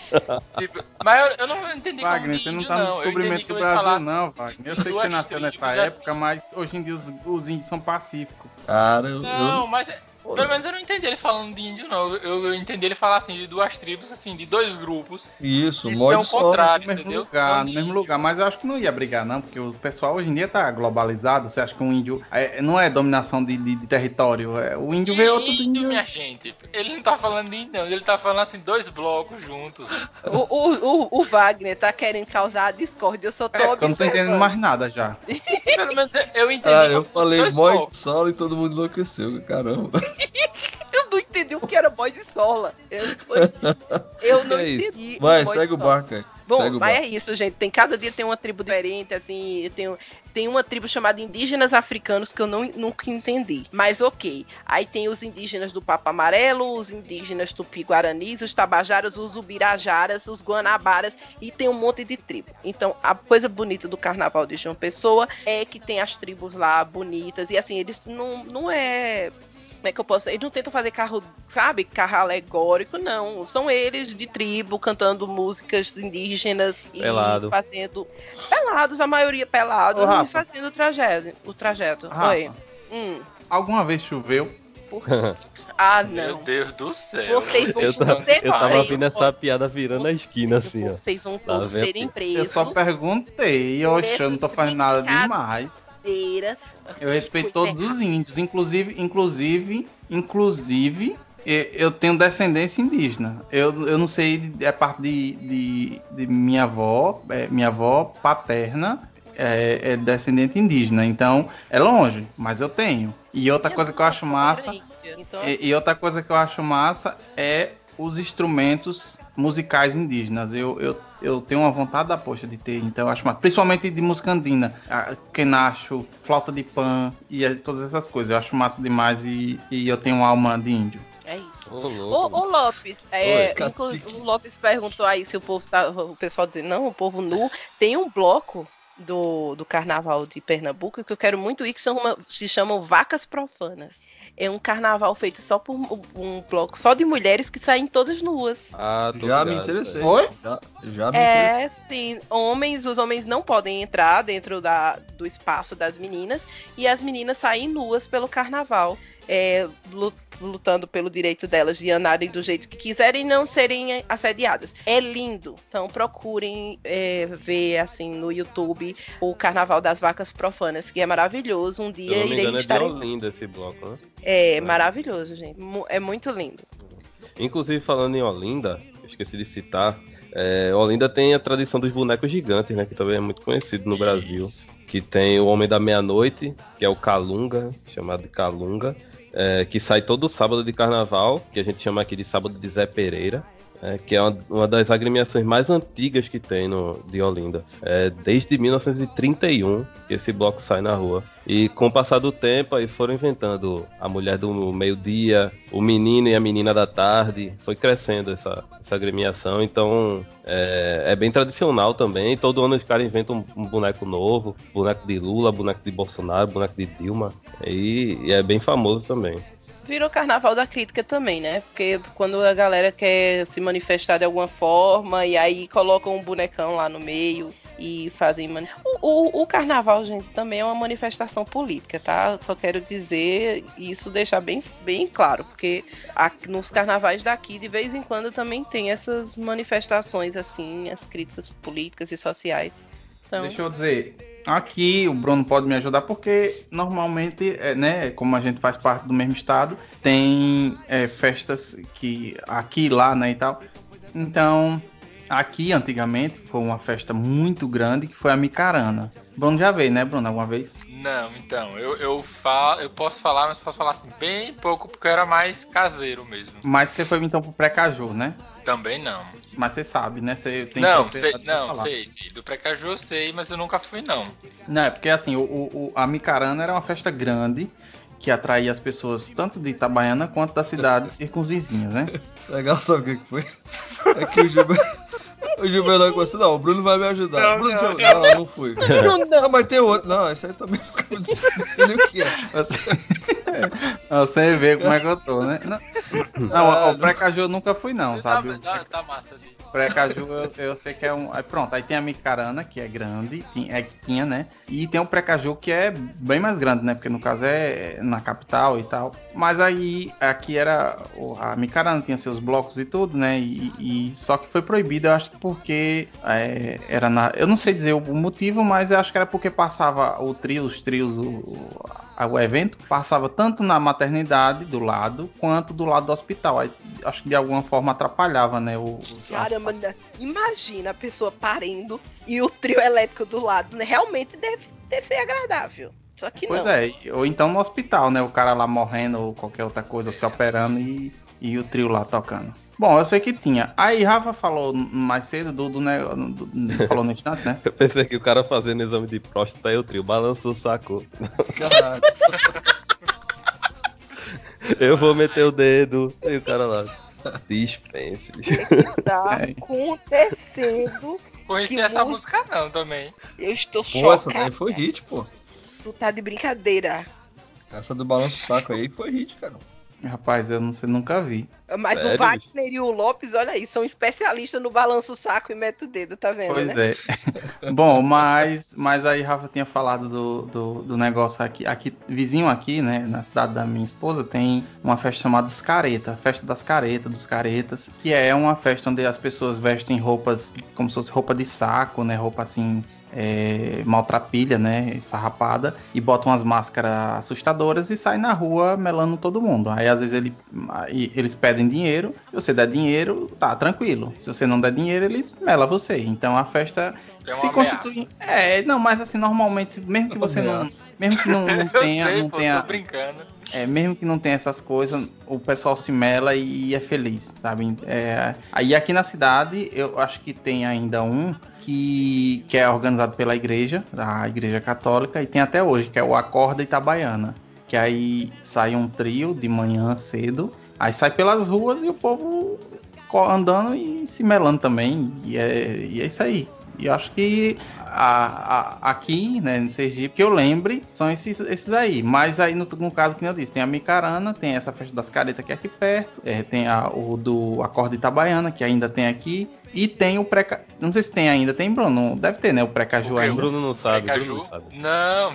Tipo, mas eu, eu não entendi como Wagner, você não índio, tá no descobrimento do Brasil, falar- não, Wagner. Eu sei que você nasceu nessa assim. época, mas hoje em dia os, os índios são pacíficos. Cara, eu, Não, eu- mas pelo menos eu não entendi ele falando de índio, não. Eu, eu entendi ele falar assim, de duas tribos, assim, de dois grupos. Isso, é o de sola. contrário, No mesmo entendeu? lugar, Não no mesmo lugar. Mas eu acho que não ia brigar, não, porque o pessoal hoje em dia tá globalizado. Você acha que um índio. é, não é dominação de, de- de território. é- o índio vê outro índio, índio. minha gente. Ele não tá falando de índio, não. Ele tá falando assim, dois blocos juntos. o, o, o, o Wagner tá querendo causar discórdia. Eu só tô É, eu não tô entendendo mais nada já. Pelo menos eu entendi. Ah, eu falei de sola e todo mundo enlouqueceu, caramba. [LAUGHS] Eu não entendi o que era boy de sola. Eu, eu não [LAUGHS] Que é entendi. Vai, boy segue o barco aí. Bom, segue mas barco. é isso, gente. Tem cada dia tem uma tribo diferente, assim. Tem, tem uma tribo chamada Indígenas Africanos que eu não, nunca entendi. Mas ok. Aí tem os indígenas do Papo Amarelo, os indígenas Tupi-Guaranis, os Tabajaras, os Ubirajaras, os Guanabaras e tem um monte de tribo. Então, a coisa bonita do Carnaval de João Pessoa é que tem as tribos lá bonitas e assim, eles não, não é como é que eu posso. Eles não tentam fazer carro, sabe? Carro alegórico, não. São eles de tribo cantando músicas indígenas e Pelado. fazendo. Pelados, a maioria pelados, Ô, e fazendo o trajeto. O trajeto. Rafa. Oi. Hum. Alguma vez choveu? Ah, Meu não. Deus do céu. Vocês vão Eu, tava- ser eu tava vendo essa piada virando a esquina assim, ó. Vocês vão Tá todos serem Eu presos. só perguntei. Oxe, eu não tô fazendo nada demais. Eu respeito todos os índios, inclusive, inclusive, inclusive, eu tenho descendência indígena. Eu, eu não sei, é parte de, de, de minha avó, é, minha avó paterna é, é descendente indígena. Então, é longe, mas eu tenho. E outra coisa que eu acho massa, Então, e, e outra coisa que eu acho massa é os instrumentos musicais indígenas. Eu, eu, eu tenho uma vontade da poxa de ter, então eu acho massa. Principalmente de música andina, a- quenacho, flauta de pan e eh, todas essas coisas. Eu acho massa demais e, e eu tenho uma alma de índio. é isso. Ô, Ô, louco. ô Lopes, é, Oi, o Lopes perguntou aí se o povo tá. O pessoal dizendo, não, o povo nu. Tem um bloco do, do carnaval de Pernambuco que eu quero muito ir, que chama, se chamam Vacas Profanas. É um carnaval feito só por um, bloco só de mulheres que saem todas nuas. Ah, Já me ligado, interessei. velho. Oi? Já, já me interessei. É, sim. Homens, os homens não podem entrar dentro da, do espaço das meninas e as meninas saem nuas pelo carnaval, é, lu- lutando pelo direito delas de andarem do jeito que quiserem e não serem assediadas. É lindo. Então procurem é, ver assim no YouTube o Carnaval das Vacas Profanas, que é maravilhoso. Um dia não me irei engano, é estar. em- Olinda esse bloco, né? É maravilhoso, gente. É muito lindo. Inclusive, falando em Olinda, eu esqueci de citar, é, Olinda tem a tradição dos bonecos gigantes, né? Que também é muito conhecido no Brasil. Que tem o Homem da Meia-Noite, que é o Calunga, chamado de Calunga, é, que sai todo sábado de carnaval, que a gente chama aqui de sábado de Zé Pereira. É, que é uma, uma, das agremiações mais antigas que tem no, de Olinda. É desde 1931 que esse bloco sai na rua. E com o passar do tempo, aí foram inventando a mulher do meio-dia, o menino e a menina da tarde. Foi crescendo essa, essa agremiação. Então é, é, bem tradicional também. Todo ano os caras inventam um, um, boneco novo: boneco de Lula, boneco de Bolsonaro, boneco de Dilma. E, e é bem famoso também virou carnaval da crítica também, né? Porque quando a galera quer se manifestar de alguma forma e aí colocam um bonecão lá no meio e fazem. Mani... O, o, o, carnaval, gente, também é uma manifestação política, tá? Só quero dizer isso deixar bem, bem claro, porque aqui, nos carnavais daqui, de vez em quando, também tem essas manifestações, assim, as críticas políticas e sociais. Então... Deixa eu dizer, aqui o Bruno pode me ajudar porque normalmente, é, né, como a gente faz parte do mesmo estado, tem é, festas que aqui lá, né, e tal. Então, Aqui, antigamente, foi uma festa muito grande que foi a Micarana. Bruno já veio, né, Bruno, alguma vez? Não, então, eu, eu, falo, eu posso falar, mas posso falar assim, bem pouco, porque eu era mais caseiro mesmo. Mas você foi então pro Precaju, né? Também não. Mas você sabe, né? Você tem não, sei, não, sei, sei. Do Precaju eu sei, mas eu nunca fui, não. Não, é porque assim, o, o, a Micarana era uma festa grande que atraía as pessoas tanto de Itabaiana quanto das cidades [LAUGHS] circunvizinhas, né? Legal, sabe o que foi? É que o Gilberto. O Gilberto não assim, não, o Bruno vai me ajudar. Não, Bruno, não, não, não, não fui. [LAUGHS] Bruno, não. não, mas tem outro. Não, esse aí também não sei nem o que é. Você [LAUGHS] vê como é que eu tô, né? Não, não o Precaju nunca fui, não, sabe? Tá, tá massa, assim. Precaju eu, eu, sei que é um. Aí pronto, aí tem a Micarana, que é grande, é que tinha, né? E tem o Precaju, que é bem mais grande, né? Porque no caso é na capital e tal. Mas aí aqui era. A Micarana tinha seus blocos e tudo, né? E, e só que foi proibido, eu acho que porque é, era na. Eu não sei dizer o motivo, mas eu acho que era porque passava o trio, os trios, o, o evento passava tanto na maternidade do lado quanto do lado do hospital. Aí, acho que de alguma forma atrapalhava, né? Os, Caramba, as... imagina a pessoa parindo e o trio elétrico do lado, né? Realmente deve, deve ser agradável. Só que pois não. é, ou então no hospital, né? O cara lá morrendo ou qualquer outra coisa se operando e, e o trio lá tocando. Bom, eu sei que tinha. Aí Rafa falou mais cedo do, do, do, do falou no instante, né? [LAUGHS] Eu pensei que o cara fazendo exame de próstata aí o trio balançou o saco. Caralho. eu vou meter o dedo e o cara lá. Dispense. O que tá [LAUGHS] é. acontecendo? Conheci essa música não também. Eu estou chocado. Essa daí foi hit, pô. Tu tá de brincadeira. Essa do balanço saco aí foi hit, cara. Rapaz, eu não sei, nunca vi. Mas Sério? o Wagner e o Lopes, olha aí, são especialistas no balanço saco e mete o dedo, tá vendo? Pois né? é. [LAUGHS] Bom, mas, mas aí Rafa tinha falado do, do, do, negócio aqui. Aqui, vizinho aqui, né, na cidade da minha esposa, tem uma festa chamada Os Careta, Festa das Caretas, dos Caretas, que é uma festa onde as pessoas vestem roupas como se fosse roupa de saco, né? Roupa assim é, maltrapilha, né, esfarrapada, e bota umas máscaras assustadoras e sai na rua melando todo mundo. Aí às vezes ele, aí, eles pedem dinheiro, se você der dinheiro, tá tranquilo. Se você não der dinheiro, eles melam você. Então a festa é se constitui. É, não, mas assim, normalmente, mesmo que você não. Mesmo que não, [LAUGHS] não tenha. sei, não pô, tenha. É, mesmo que não tenha essas coisas, o pessoal se mela e é feliz, sabe? É, aí aqui na cidade, eu acho que tem ainda um que, que é organizado pela igreja, a igreja católica, e tem até hoje, que é o Acorda Itabaiana. Que aí sai um trio de manhã cedo, aí sai pelas ruas e o povo andando e se melando também. E é, e é isso aí. E acho que a, a, aqui, né, em Sergipe, que eu lembre, são esses, esses aí. Mas aí, no, no caso que eu disse, tem a Micarana, tem essa festa das caretas que é aqui perto, é, tem a, o do Acorde Itabaiana, que ainda tem aqui, e tem o pré Não sei se tem ainda, tem Bruno? Deve ter, né? O pré-caju ainda. O Bruno não sabe. Pré-caju? Não.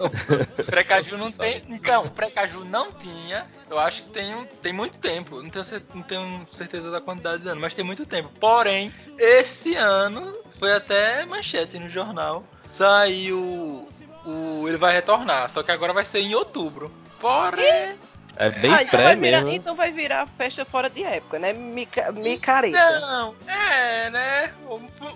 [LAUGHS] pré-caju não tem. Então, o pré-caju não tinha. Eu acho que tem, um, tem muito tempo. Não tenho, não tenho certeza da quantidade de anos, mas tem muito tempo. Porém, esse ano foi até manchete no jornal. Saiu. O, ele vai retornar, só que agora vai ser em outubro. Porém. É bem ah, pré então mesmo. então vai virar festa fora de época, né? Mica, micareta. Não, é, né?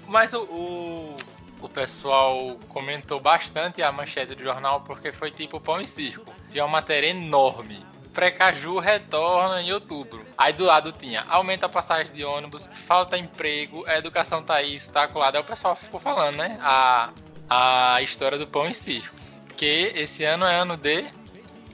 Mas o, o, o, pessoal comentou bastante a manchete do jornal porque foi tipo pão e circo. Tinha uma matéria enorme Precaju retorna em outubro. Aí do lado tinha aumenta a passagem de ônibus, falta emprego, a educação tá isso, tá colada. Aí o pessoal ficou falando, né? A, a história do pão em circo. Porque esse ano é ano de.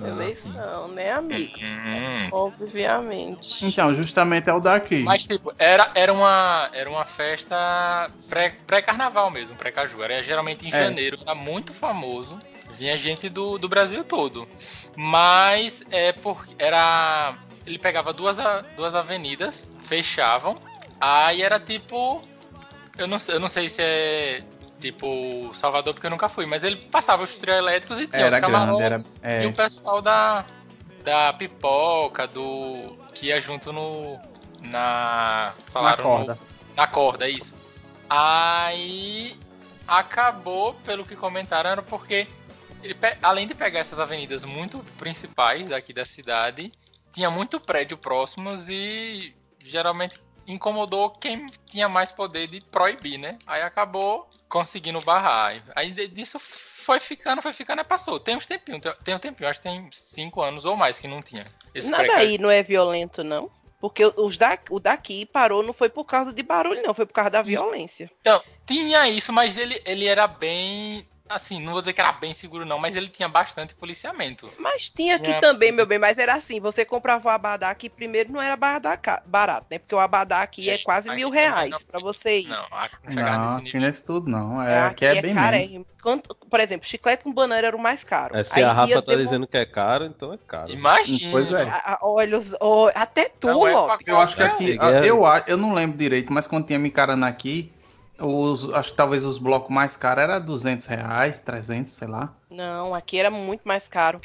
Eleição, né, amigo? Hum. Obviamente. Então, justamente é o daqui. Mas, tipo, era, era, uma, era uma festa pré- pré-carnaval mesmo, pré-caju. Era geralmente em É. janeiro, era muito famoso. Vinha gente do, do Brasil todo. Mas é porque era. Ele pegava duas, duas avenidas, fechavam. Aí era tipo. Eu não, eu não sei se é tipo Salvador, porque eu nunca fui, mas ele passava os trios elétricos e tinha Era os camarotes. grande, era. E É, o pessoal da, da pipoca, do. que ia junto no. Na. na Falaram no- corda. na corda, isso. Aí acabou, pelo que comentaram, era porque ele, além de pegar essas avenidas muito principais daqui da cidade, tinha muito prédio próximos e geralmente incomodou quem tinha mais poder de proibir, né? Aí acabou conseguindo barrar. Aí disso foi ficando, foi ficando, aí passou. Tem uns tempinhos, tem, um tempinho, acho que tem cinco anos ou mais que não tinha. Nada aí não é violento, não. Porque os da, o daqui parou não foi por causa de barulho, não, foi por causa da violência. Tinha isso, mas ele, ele era bem. Assim, não vou dizer que era bem seguro, não, mas ele tinha bastante policiamento. Mas tinha aqui É. também, meu bem, mas era assim, você comprava o abadá aqui, primeiro não era abadá barato, né? Porque o abadá aqui é Sim, quase aqui mil reais pra você ir. Não, aqui não Não, nível. aqui não é isso tudo, não. É, aqui é bem menos. carérrimo. Quanto- por exemplo, chiclete com banana era o mais caro. É, se Aí a Rafa tá dizendo que é caro, então é caro. Imagina. Pois é. A- a- Olha, os- ó, até tu, Não é Lopes. pra Eu acho que aqui, eu, eu não lembro direito, mas quando tinha Micarana aqui, os, acho que talvez os blocos mais caros era 200 reais, 300, sei lá. Não, aqui era muito mais caro.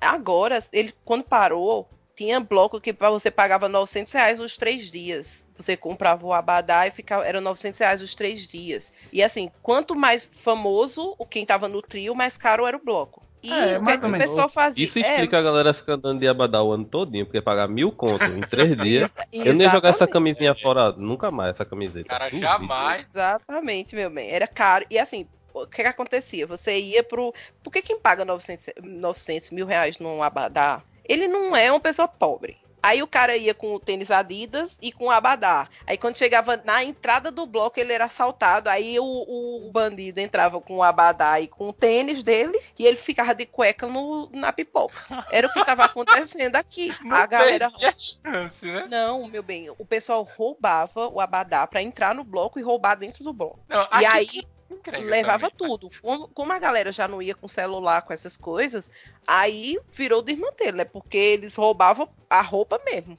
Agora, ele quando parou, tinha bloco que você pagava 900 reais os três dias. Você comprava o abadá e ficava, era 900 reais os três dias. E assim, quanto mais famoso quem tava no trio, mais caro era o bloco. E É, o que, menos. pessoal fazia? Isso É, explica a galera ficar andando de abadá o ano todinho, porque pagar mil conto em três [LAUGHS] dias. exa- Eu nem ia jogar essa camisinha fora, nunca mais essa camiseta. Cara, Duvido. jamais. Exatamente, meu bem. Era caro. E assim, o que, que acontecia? Você ia pro. Por que quem paga 900, 900 mil reais num abadá? Ele não é uma pessoa pobre. Aí o cara ia com o tênis Adidas e com o abadá. Aí quando chegava na entrada do bloco, ele era assaltado. Aí o, o bandido entrava com o abadá e com o tênis dele e ele ficava de cueca no, na pipoca. Era o que estava acontecendo aqui. [LAUGHS] Não A galera a chance, né? não, meu bem, o pessoal roubava o abadá pra entrar no bloco e roubar dentro do bloco. Não, E aí incrível levava também. tudo. Como, como a galera já não ia com celular, com essas coisas, aí virou desmantelo, né? Porque eles roubavam a roupa mesmo.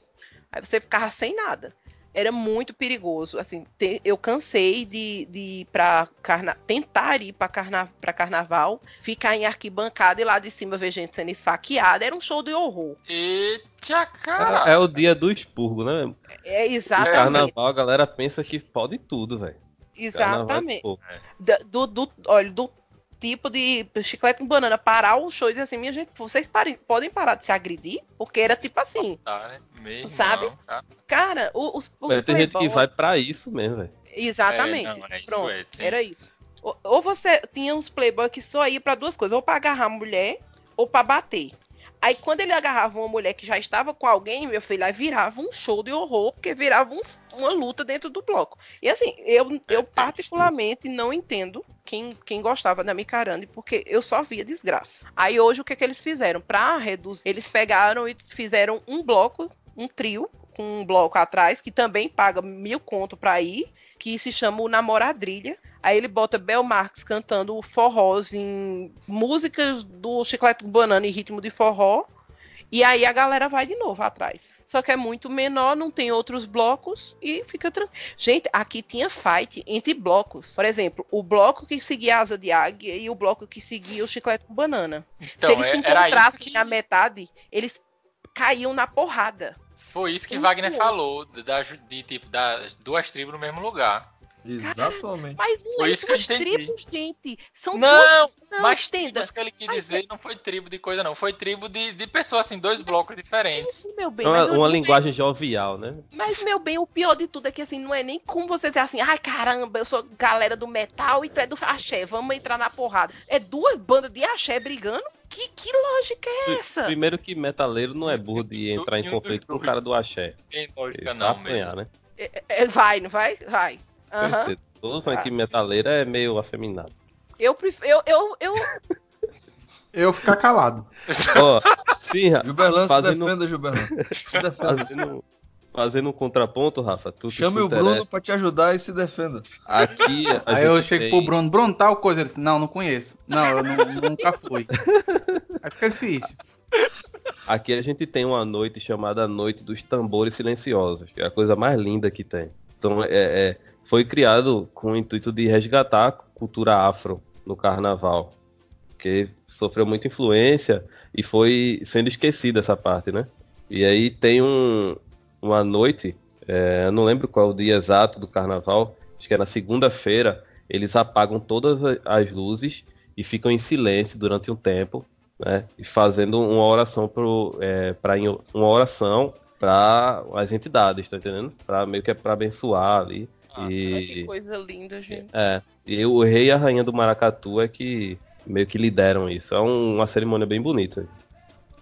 Aí você ficava sem nada. Era muito perigoso. Assim, te- eu cansei de, de ir pra carna... tentar ir para carna... pra carnaval, ficar em arquibancada e lá de cima ver gente sendo esfaqueada. Era um show de horror. Eita, cara. É, é o dia do expurgo, né? É No exatamente. carnaval a galera pensa que pode tudo, velho. É Exatamente. da- do, do, olha, do tipo de chiclete com banana, parar o show e assim, minha gente, vocês parem, podem parar de se agredir? Porque era tipo assim, Tá, né? Meu Sabe? irmão, cara. cara, o- os, os tem gente que vai pra isso mesmo, velho. Exatamente. É, não, é isso, Pronto, é, tem- era isso. Ou, ou você tinha uns playboy que só ia pra duas coisas, ou pra agarrar a mulher, ou pra bater. Aí quando ele agarrava uma mulher que já estava com alguém, meu filho, aí virava um show de horror, porque virava um- uma luta dentro do bloco. E assim, eu, eu particularmente não entendo quem, quem gostava da Micarande, porque eu só via desgraça. Aí hoje o que, que eles fizeram? Pra reduzir, eles pegaram e fizeram um bloco, um trio, com um bloco atrás, que também paga mil conto pra ir, que se chama o Namoradrilha. Aí ele bota Bel Marx cantando forrós em músicas do Chiclete com Banana em ritmo de forró. E aí a galera vai de novo atrás. Só que é muito menor, não tem outros blocos e fica tranquilo. Gente, aqui tinha fight entre blocos. Por exemplo, o bloco que seguia a asa de águia e o bloco que seguia o chiclete com banana. Então, Se eles se é- encontrassem que, na metade, eles caíam na porrada. foi isso que Um Wagner falou, da, de tipo, das duas tribos no mesmo lugar. Exatamente. Mas não Foi é isso que eu entendi. tribos, gente. São Não, duas. Não, Mas entenda. tribos que ele quis Mas dizer não foi tribo de coisa, não. Foi tribo de, de pessoas, assim, dois blocos diferentes. Sim, meu bem, É uma, mas, uma é- linguagem jovial, né? mas, meu bem, o pior de tudo é que assim, não é nem como você dizer assim, ai caramba, eu sou galera do metal e tu é do axé, vamos entrar na porrada. É duas bandas de axé brigando. Que, que lógica é essa? Primeiro que metaleiro não é burro de entrar em conflito com o cara do axé. Tem lógica Ele não, vai apanhar, né? É, é, vai, não vai? Vai. Aham. Certeza. Todo funk metaleiro é meio afeminado. Eu prefiro. Eu, eu, eu, Eu ficar calado. Ó, sim, Ra- Gilberlan, se Fazendo- defenda, Gilberlan. Se [LAUGHS] defenda. fazendo, fazendo um contraponto, Rafa, tu Chame o Bruno pra te ajudar e se defenda. Aqui, a Aí eu chego tem- pro Bruno, Bruno, tal coisa. Ele disse, não, não conheço. Não, eu nu- nunca fui. [LAUGHS] Aí fica difícil. Aqui a gente tem uma noite chamada Noite dos Tambores Silenciosos, que é a coisa mais linda que tem. Então, é, é- foi criado com o intuito de resgatar a cultura afro no carnaval, que sofreu muita influência e foi sendo esquecida essa parte, né? E aí tem um, uma noite, é, eu não lembro qual o dia exato do carnaval, acho que é na segunda-feira, eles apagam todas as luzes e ficam em silêncio durante um tempo né, e fazendo uma oração pro, é, para uma oração para as entidades, tá entendendo? Para meio que é para abençoar ali. Nossa, e que coisa linda, gente. é, e o rei e a rainha do maracatu é que meio que lideram isso. É um- uma cerimônia bem bonita.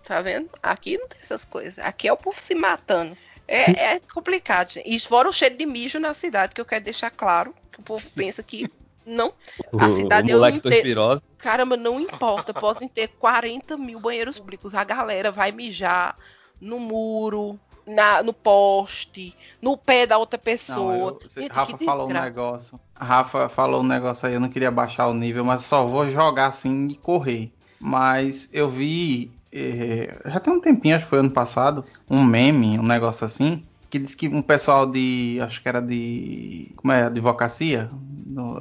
Tá vendo? Aqui não tem essas coisas. Aqui é o povo se matando. É, [LAUGHS] é complicado, gente. E fora o cheiro de mijo na cidade, que eu quero deixar claro. Que o povo pensa que não. A O- cidade o é um inteiro. Caramba, não importa. Podem ter 40 mil banheiros públicos. A galera vai mijar no muro, na, no poste, no pé da outra Não, pessoa. eu, você- Gente, Rafa falou um negócio. A Rafa falou um negócio aí, eu não queria baixar o nível, mas só vou jogar assim e correr. Mas eu vi, eh, já tem um tempinho, acho que foi ano passado, um meme, um negócio assim, que disse que um pessoal de, acho que era de, como é, advocacia,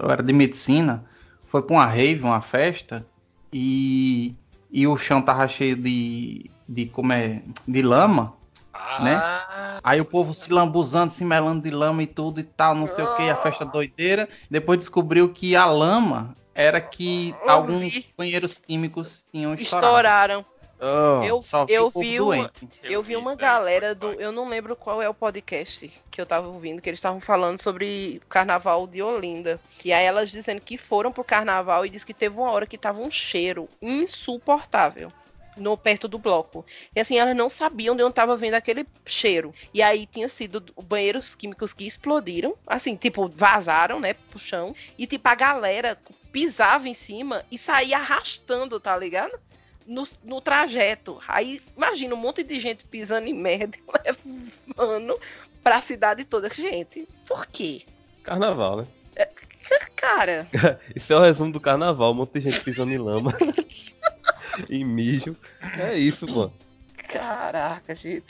eu era de medicina, foi pra uma rave, uma festa, e, e o chão tava cheio de, de, como é, de lama, né? Ah, Aí o povo se lambuzando, se melando de lama e tudo e tal, não sei o que, a festa doideira. Depois descobriu que a lama era que Eu alguns vi. banheiros químicos tinham estourado. Estouraram. Oh, Eu, eu vi uma. Eu vi uma galera do. Eu não lembro qual é o podcast que eu tava ouvindo, que eles estavam falando sobre o carnaval de Olinda. Que aí elas dizendo que foram pro carnaval e diz que teve uma hora que tava um cheiro insuportável. No, perto do bloco. E assim, elas não sabiam de onde tava vendo aquele cheiro. E aí tinha sido banheiros químicos que explodiram. Assim, tipo, vazaram, né, pro chão. E tipo, a galera pisava em cima e saía arrastando, tá ligado? no, no trajeto. Aí, imagina um monte de gente pisando em merda [LAUGHS] levando pra cidade toda. Gente, por quê? carnaval, né? Cara, [LAUGHS] Isso é o resumo do carnaval, um monte de gente pisando em lama. [LAUGHS] em mijo. É isso, mano. caraca, gente.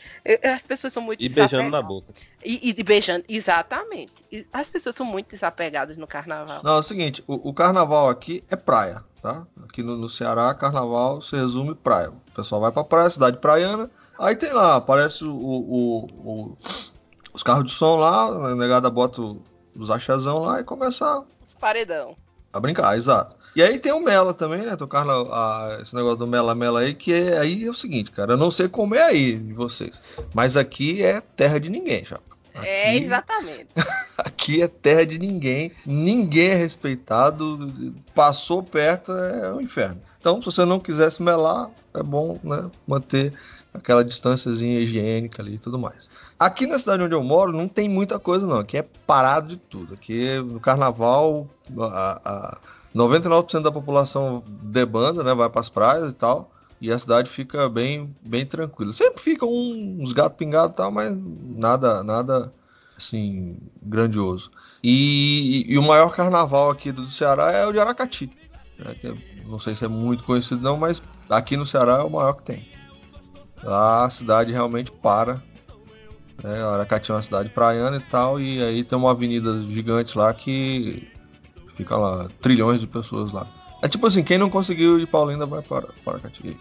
As pessoas são muito E beijando na boca. E, e beijando, exatamente. E As pessoas são muito desapegadas no carnaval. Não, é o seguinte, o, o carnaval aqui é praia, tá? Aqui no, no Ceará, carnaval se resume praia. O pessoal vai pra praia, cidade praiana, aí tem lá, aparece o, o- o- os carros de som lá, a negada bota o- os achazão lá e começa a, Os paredão. a brincar, exato. E aí tem o Mela também, né? Carna, a- esse negócio do Mela Mela aí, que é, aí é o seguinte, cara, eu não sei como é aí de vocês, mas aqui é terra de ninguém, já. É, exatamente. [LAUGHS] Aqui é terra de ninguém, ninguém é respeitado, passou perto é o inferno. Então, se você não quiser se melar, é bom né, manter aquela distânciazinha higiênica ali e tudo mais. Aqui na cidade onde eu moro não tem muita coisa não, aqui é parado de tudo. Aqui no carnaval, a, a 99% da população debanda, né, vai para as praias e tal. E a cidade fica bem, bem tranquila. Sempre ficam um- uns gatos pingados e tal, mas nada, nada assim, grandioso. E, e o maior carnaval aqui do Ceará é o de Aracati. né, é- não sei se é muito conhecido não, mas aqui no Ceará é o maior que tem. Lá a cidade realmente para. Né? Aracati é uma cidade praiana e tal, e aí tem uma avenida gigante lá que fica lá, trilhões de pessoas lá. É tipo assim, quem não conseguiu ir de Paulinda vai para, para Aracati.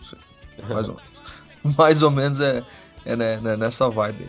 é mais ou menos. [LAUGHS] mais ou menos é, é né, né, nessa vibe.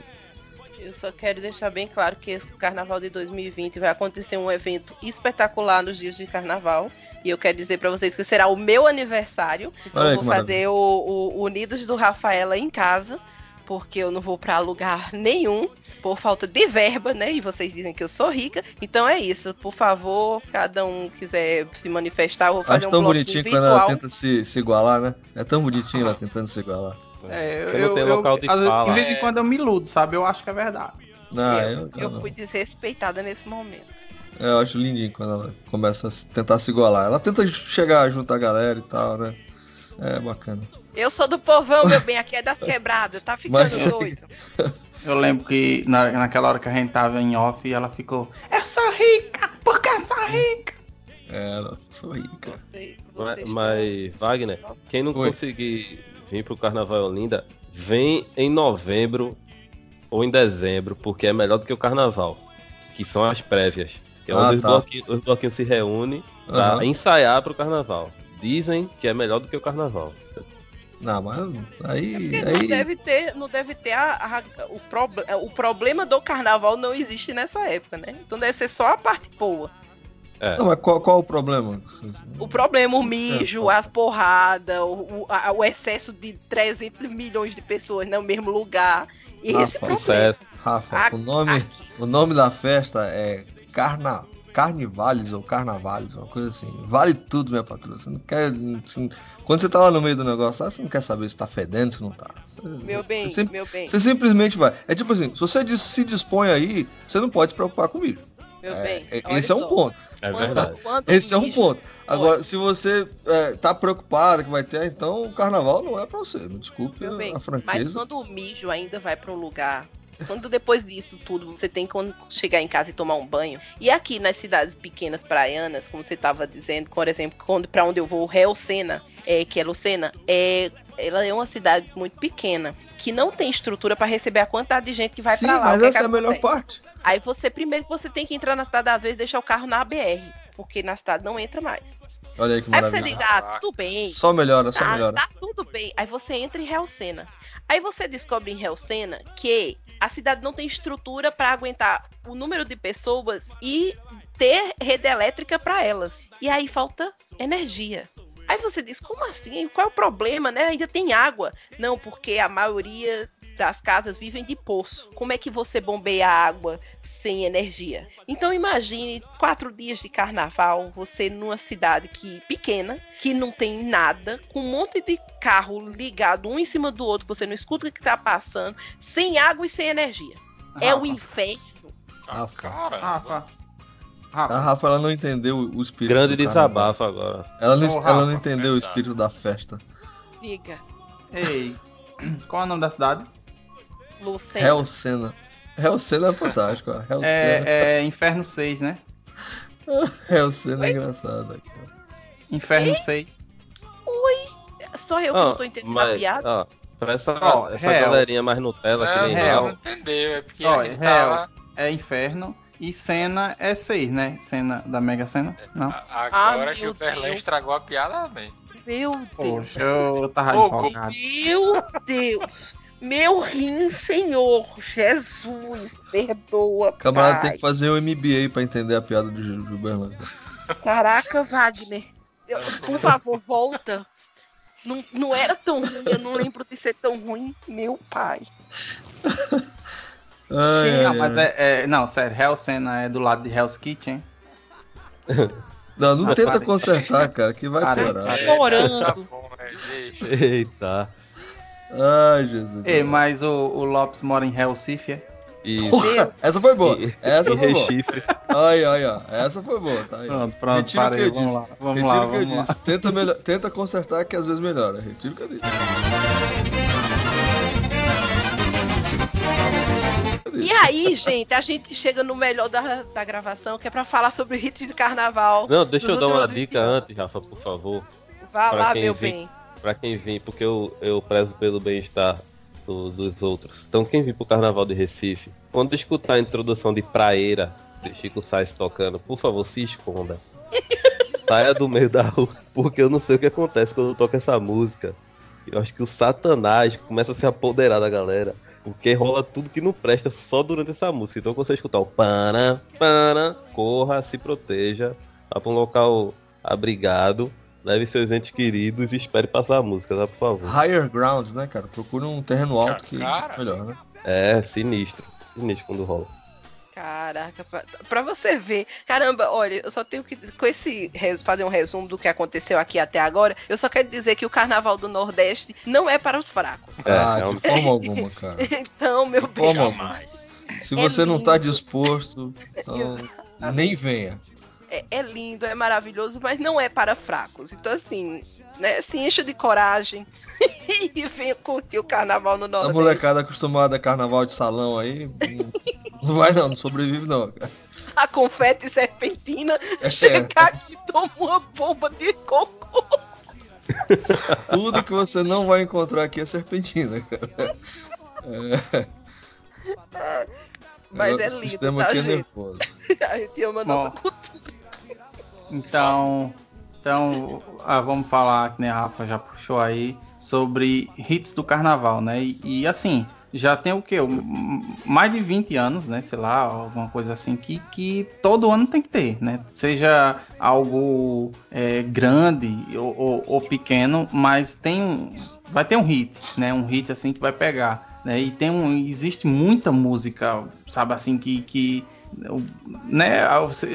Eu só quero deixar bem claro que esse carnaval de 2020 vai acontecer um evento espetacular nos dias de carnaval. E eu quero dizer pra vocês que será o meu aniversário. Olha eu vou fazer o, o Unidos do Rafaela em casa. Porque eu não vou pra lugar nenhum por falta de verba, né? E vocês dizem que eu sou rica. Então é isso. Por favor, cada um quiser se manifestar, eu vou fazer Acho um tão bonitinho virtual. quando ela tenta se, se igualar, né? É tão bonitinho ela tentando se igualar. É, Porque não tem local de fala. De vez em É. quando eu me iludo, sabe? Eu acho que é verdade. Não, eu, eu, eu não. fui desrespeitada nesse momento. eu acho lindinho quando ela começa a tentar se igualar. Ela tenta chegar junto à galera e tal, né? É bacana. Eu sou do povão, meu bem, aqui é das quebradas, tá ficando Mas- doido. Eu lembro que na, naquela hora que a gente tava em off, ela ficou: Eu sou rica, porque eu sou rica. É, ela sou rica. Mas, mas, Wagner, quem não Oi. conseguir vir pro Carnaval Olinda, vem em novembro ou em dezembro, porque é melhor do que o Carnaval, que são as prévias. Que é Ah, onde os, tá. bloquinhos, os bloquinhos se reúnem pra Aham. ensaiar pro Carnaval. Dizem que é melhor do que o Carnaval. Não, mas aí. Porque não aí deve ter, não deve ter a, a- o, proble- o problema do carnaval não existe nessa época, né? Então deve ser só a parte boa. É. Não, mas qual, qual o problema? O problema, o mijo, as porradas, o, o- o excesso de 300 milhões de pessoas no mesmo lugar. Esse pá, problema. Sucesso. Rafa, A- o nome, o nome da festa é Carna, Carnivales ou Carnavales, uma coisa assim. Vale tudo, minha patroa. Você não quer. assim, quando você tá lá no meio do negócio, lá, você não quer saber se tá fedendo, se não tá. Você, Meu bem, você, sim- meu bem, você simplesmente vai. É tipo assim, se você se dispõe aí, você não pode se preocupar com o vídeo. meu É, bem. é- esse é um só. ponto. É verdade. Esse é um ponto. Agora, se você é, tá preocupado que vai ter, então o carnaval não é pra você. Me desculpe Meu bem, a Mas franqueza. quando o mijo ainda vai para um lugar, quando depois disso tudo você tem quando chegar em casa e tomar um banho. E aqui nas cidades pequenas praianas, como você estava dizendo, por exemplo, quando para onde eu vou, Reocena, é, que é Lucena, é ela é uma cidade muito pequena, que não tem estrutura para receber a quantidade de gente que vai para lá. mas que essa que é a melhor parte. Aí você, primeiro que você tem que entrar na cidade, às vezes, deixar o carro na BR, porque na cidade não entra mais. Olha aí que Aí você maravilha. diz, ah, tudo bem, Só melhora, só Tá, melhora. tá tudo bem. Aí você entra em Hellsena. Aí você descobre em Hellsena que a cidade não tem estrutura para aguentar o número de pessoas e ter rede elétrica para elas. E aí falta energia. Aí você diz, como assim? Qual é o problema, né? Ainda tem água. Não, porque a maioria das casas vivem de poço. Como é que você bombeia água sem energia? Então imagine quatro dias de carnaval, você numa cidade que pequena, que não tem nada, com um monte de carro ligado um em cima do outro, que você não escuta o que tá passando, sem água e sem energia. É o Rafa, inferno. Ah, Rafa. Caramba. Rafa. A Rafa. Rafa ela não entendeu o espírito. Grande desabafo agora. Ela não, Ô, ela Rafa, não entendeu o espírito da festa. Diga, Ei, [CLEARS THROAT] qual é o nome da cidade? Lucena. Hellsena. Hellsena é fantástico, ó. Hellsena É, é Inferno 6, né? [LAUGHS] Hellsena é engraçado. aqui. Inferno 6. Só eu que não tô entendendo a mas, piada. ó, pra essa, Ó, essa galerinha mais Nutella que Não, nem real. não eu, entendeu, é porque a gente real. tava... É Inferno. E Cena é 6, né? Cena da Mega Sena? Não. a- Agora Ah, que o Berlan Deus. estragou a piada, bem. Meu Deus. Poxa, eu tava Ô, empolgado. Meu Deus. Meu rim, Senhor. Jesus, perdoa, Camarada pai. tem que fazer um MBA pra entender a piada do Gil- Gilberto. Caraca, Wagner. Eu- por favor, volta. Não, não era tão ruim, eu não lembro de ser tão ruim, meu pai. [LAUGHS] Ai, Não, ai, mas é, é- Não, sério, Hell Cena é do lado de Hell's Kitchen. [LAUGHS] Não, não Ah, tenta parei. consertar, cara, que vai piorar. Chorando. Tá né? Eita. Ai, Jesus. Ei, mas o, o Lopes mora em Recife, é? E, Porra, [LAUGHS] essa foi boa. Essa foi boa. Ai, ai, ó. Essa foi boa, tá aí. Pronto, pronto, Retiro o que parei, eu vamos disse. lá, vamos Retiro lá, que eu vamos lá. disse. Tenta, melhor, tenta consertar que às vezes melhora. Retiro o que eu disse. E aí, gente, a gente chega no melhor da, da gravação, que é pra falar sobre o ritmo de carnaval. Não, deixa eu dar uma dica 20 anos. antes, Rafa, por favor. Vá lá, meu vem. bem. Pra quem vir, porque eu, eu prezo pelo bem-estar do- dos outros. Então, quem vir pro Carnaval de Recife, quando escutar a introdução de Praeira, de Chico Sainz tocando, por favor, se esconda. [LAUGHS] Saia do meio da rua, porque eu não sei o que acontece quando eu toco essa música. Eu acho que o satanás começa a se apoderar da galera. Porque rola tudo que não presta só durante essa música. Então, quando você escutar o pana, pana, corra, se proteja, vá pra um local abrigado Leve seus entes queridos e espere passar a música, tá? Por favor. Higher grounds, né, cara? Procura um terreno alto que Cara. melhor, né? É, sinistro. Sinistro quando rola. Caraca, pra, pra você ver. Caramba, olha, eu só tenho que. Com esse. fazer um resumo do que aconteceu aqui até agora. Eu só quero dizer que o Carnaval do Nordeste não é para os fracos. É, ah, realmente. [LAUGHS] de forma alguma, cara. Então, meu bem. Se É você não tá lindo. disposto, então nem venha. É, é lindo, é maravilhoso, mas não é para fracos. Então, assim, né? Se encha de coragem [LAUGHS] e venha curtir o carnaval no Essa Nordeste. molecada acostumada a carnaval de salão aí, não, vai não, não sobrevive não, cara. A confete e serpentina É, chegar aqui e toma uma bomba de cocô. tudo que você não vai encontrar aqui é serpentina, cara. Mas é o lindo, sistema tá, aqui é gente? nervoso. [LAUGHS] A gente ama a nossa cultura. Então, então ah, vamos falar, que nem a Rafa já puxou aí, sobre hits do carnaval, né? E, e, assim, já tem o quê? Mais de 20 anos, né? Sei lá, alguma coisa assim, que, que todo ano tem que ter, né? Seja algo é, grande ou, ou- ou pequeno, mas tem. Vai ter um hit, né? Um hit assim que vai pegar. Né? E tem um. Existe muita música, sabe assim, que. que né,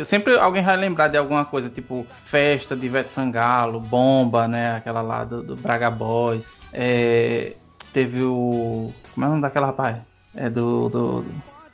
sempre alguém vai lembrar de alguma coisa, tipo festa de Ivete Sangalo, bomba, né, aquela lá do, do Braga Boys, é, teve o, como é o nome daquela rapaz? É do, do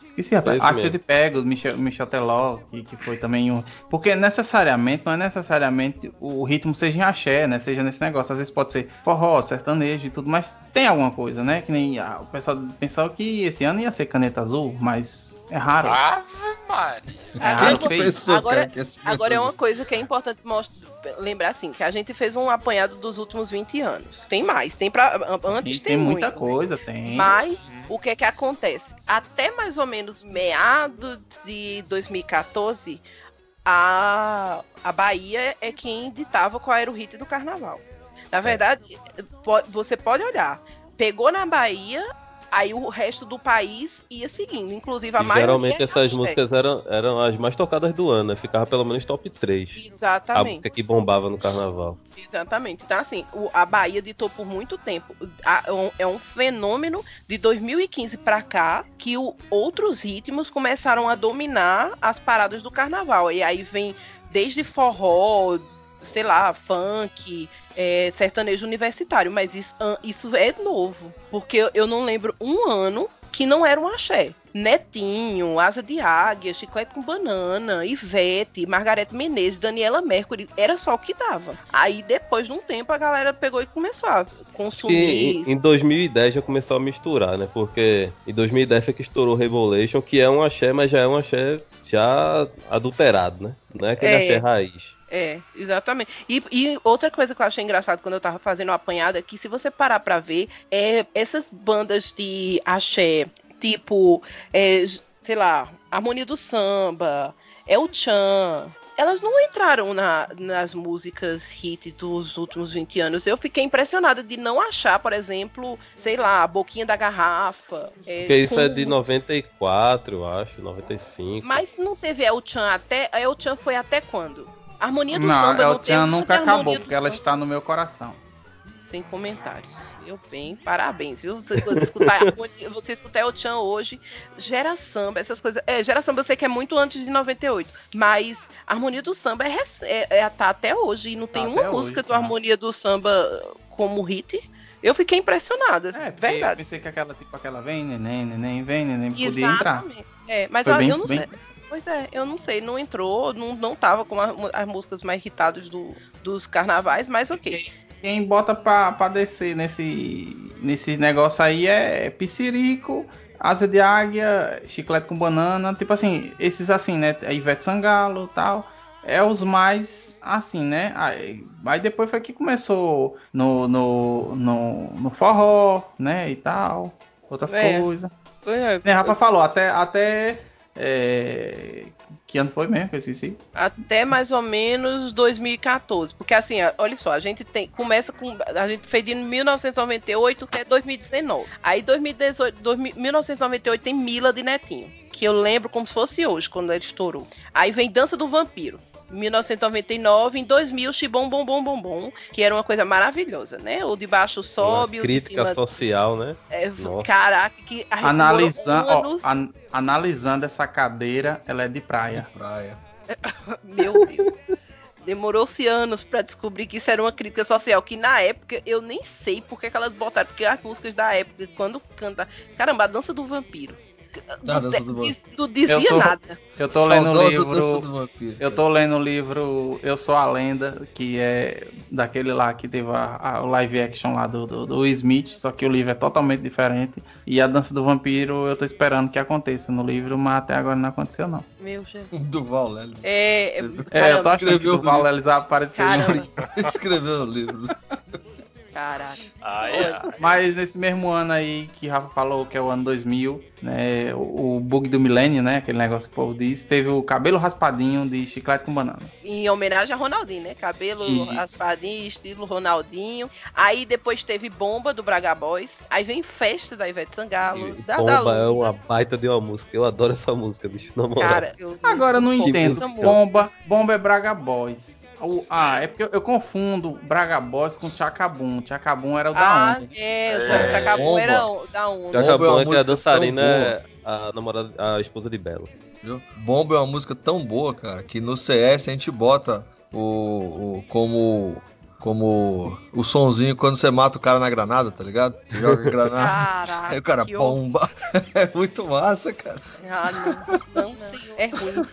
esqueci, rapaz, Ah, mesmo. de Pego, do Michel, Michel Teló, que, que foi também um, porque necessariamente, não é necessariamente o ritmo seja em axé, né, seja nesse negócio, às vezes pode ser forró, sertanejo e tudo, mas tem alguma coisa, né, que nem ah, o pessoal pensava que esse ano ia ser caneta azul, mas é raro. Ave Maria. É Quem raro que pensou, Agora- cara, que esse Agora é uma coisa que é importante mostrar, lembrar assim, que a gente fez um apanhado dos últimos 20 anos. Tem mais, tem para antes E tem, tem muita muito, coisa, tem. Mas o que é que acontece? Até mais ou menos meados de 2014, a, a Bahia é quem ditava qual era o hit do carnaval. Na verdade, po- você pode olhar. Pegou na Bahia, aí o resto do país ia seguindo. Inclusive a E maioria. geralmente essas músicas eram, eram as mais tocadas do ano, né? Ficava pelo menos top 3. A Exatamente. música que bombava no carnaval. Exatamente. Então, assim, o- a Bahia ditou por muito tempo. A- é um- é um fenômeno de 2015 pra cá que o- outros ritmos começaram a dominar as paradas do carnaval. E aí vem desde forró, sei lá, funk, é, sertanejo universitário. Mas isso, an- isso é novo. Porque eu- não lembro um ano que não era um axé. Netinho, Asa de Águia, Chiclete com Banana, Ivete, Margarete Menezes, Daniela Mercury, era só o que dava. Aí depois de um tempo a galera pegou e começou a E consumir. em, em 2010 já começou a misturar, né? Porque em 2010 foi que estourou Revolution, que é um axé, mas já é um axé já adulterado, né? Não é aquele É. axé raiz. É, exatamente. E, e outra coisa que eu achei engraçado quando eu tava fazendo o apanhado é que se você parar pra ver, é, essas bandas de axé, tipo, é, sei lá, Harmonia do Samba, El Chan, elas não entraram na- nas músicas hit dos últimos 20 anos. Eu fiquei impressionada de não achar, por exemplo, sei lá, Boquinha da Garrafa. é, Porque isso é com- de 94, eu acho, 95. Mas não teve El Chan até. A El Chan foi até quando? A Harmonia do Não, Samba não El tem nada de nunca acabou, porque ela Samba. está no meu coração. Sem comentários. Eu bem, parabéns, viu? Você escutar, você escutar El Chan hoje, gera samba, essas coisas. É, gera samba eu sei que é muito antes de 98, mas a Harmonia do Samba é, é, é- tá até hoje e não tem Tá uma música hoje, do tá. Harmonia do Samba como hit. Eu fiquei impressionada, É, porque eu verdade. pensei que aquela, tipo, aquela vem, neném, neném, vem, neném, podia entrar. Exatamente. É, mas Foi eu, bem, eu não bem- sei. Pois é, eu não sei, não entrou, não, não tava com a- as músicas mais irritadas do, dos carnavais, mas ok. Quem bota pra, pra descer nesse, nesse negócio aí é Piscirico, Asa de Águia, Chiclete com Banana, tipo assim, esses assim, né? A Ivete Sangalo e tal. É os mais assim, né? Aí, aí depois foi que começou no, no, no, no forró, né? E tal. Outras É. coisas. Pois é, Né, Rafa falou, até. até é, Que ano foi mesmo eu esqueci? Até mais ou menos 2014. Porque assim, olha só, a gente tem. Começa com. A gente fez de 1998 até 2019. Aí 2018, 2000 1998 tem Mila de Netinho. Que eu lembro como se fosse hoje, quando ele estourou. Aí vem Dança do Vampiro. Em 1999, em 2000, Xibom Bom Bom Bom Bom, que era uma coisa maravilhosa, né? O de baixo sobe, Uma o de crítica cima. social, né? É, Nossa. caraca, que a Analisando, ó, an- analisando essa cadeira, ela é de praia. Praia. [LAUGHS] Meu Deus. Demorou-se anos pra descobrir que isso era uma crítica social, que na época eu nem sei por que que elas botaram, porque as músicas da época, quando canta. Caramba, a dança do vampiro. Dança do Diz- Tu dizia Eu tô- nada. Eu tô lendo o livro. Eu tô lendo o livro Eu Sou a Lenda, que é daquele lá que teve a, a- o live action lá do, do, do Smith, só que o livro é totalmente diferente. E a dança do vampiro eu tô esperando que aconteça no livro, mas até agora não aconteceu, não. Meu Jesus. [LAUGHS] Duval Lelis. É, é, É, eu tô achando que escreveu o Val Ellis vai aparecer no livro. [LAUGHS] Escreveu no livro. [LAUGHS] caraca. Ai, ai. Mas nesse mesmo ano aí que Rafa falou, que é o ano 2000, né, o, o bug do milênio, né, aquele negócio que o povo diz, teve o cabelo raspadinho de chiclete com banana. Em homenagem a Ronaldinho, né? Cabelo Isso. raspadinho, estilo Ronaldinho. Aí depois teve Bomba do Braga Boys. Aí vem Festa da Ivete Sangalo. E da, da Bomba é Luna. uma baita de uma música. Eu adoro essa música, bicho. Na moral. Cara, eu Agora eu não entendo. essa música. Bomba, bomba é Braga Boys. O- ah, é porque eu, eu confundo Braga Boys com Chacabum. Chacabum era o da Ah, onda. é, o É, Chacabum era o- da onda. Já Bomba é é que a dançarina é a namorada, a esposa de Belo. Viu? Bomba é uma música tão boa, cara, que no CS a gente bota o, o como como o sonzinho quando você mata o cara na granada, tá ligado? Você joga a granada, [LAUGHS] Caraca. aí o cara bomba. [LAUGHS] É muito massa, cara. Ah, não. Não, senhor. É ruim,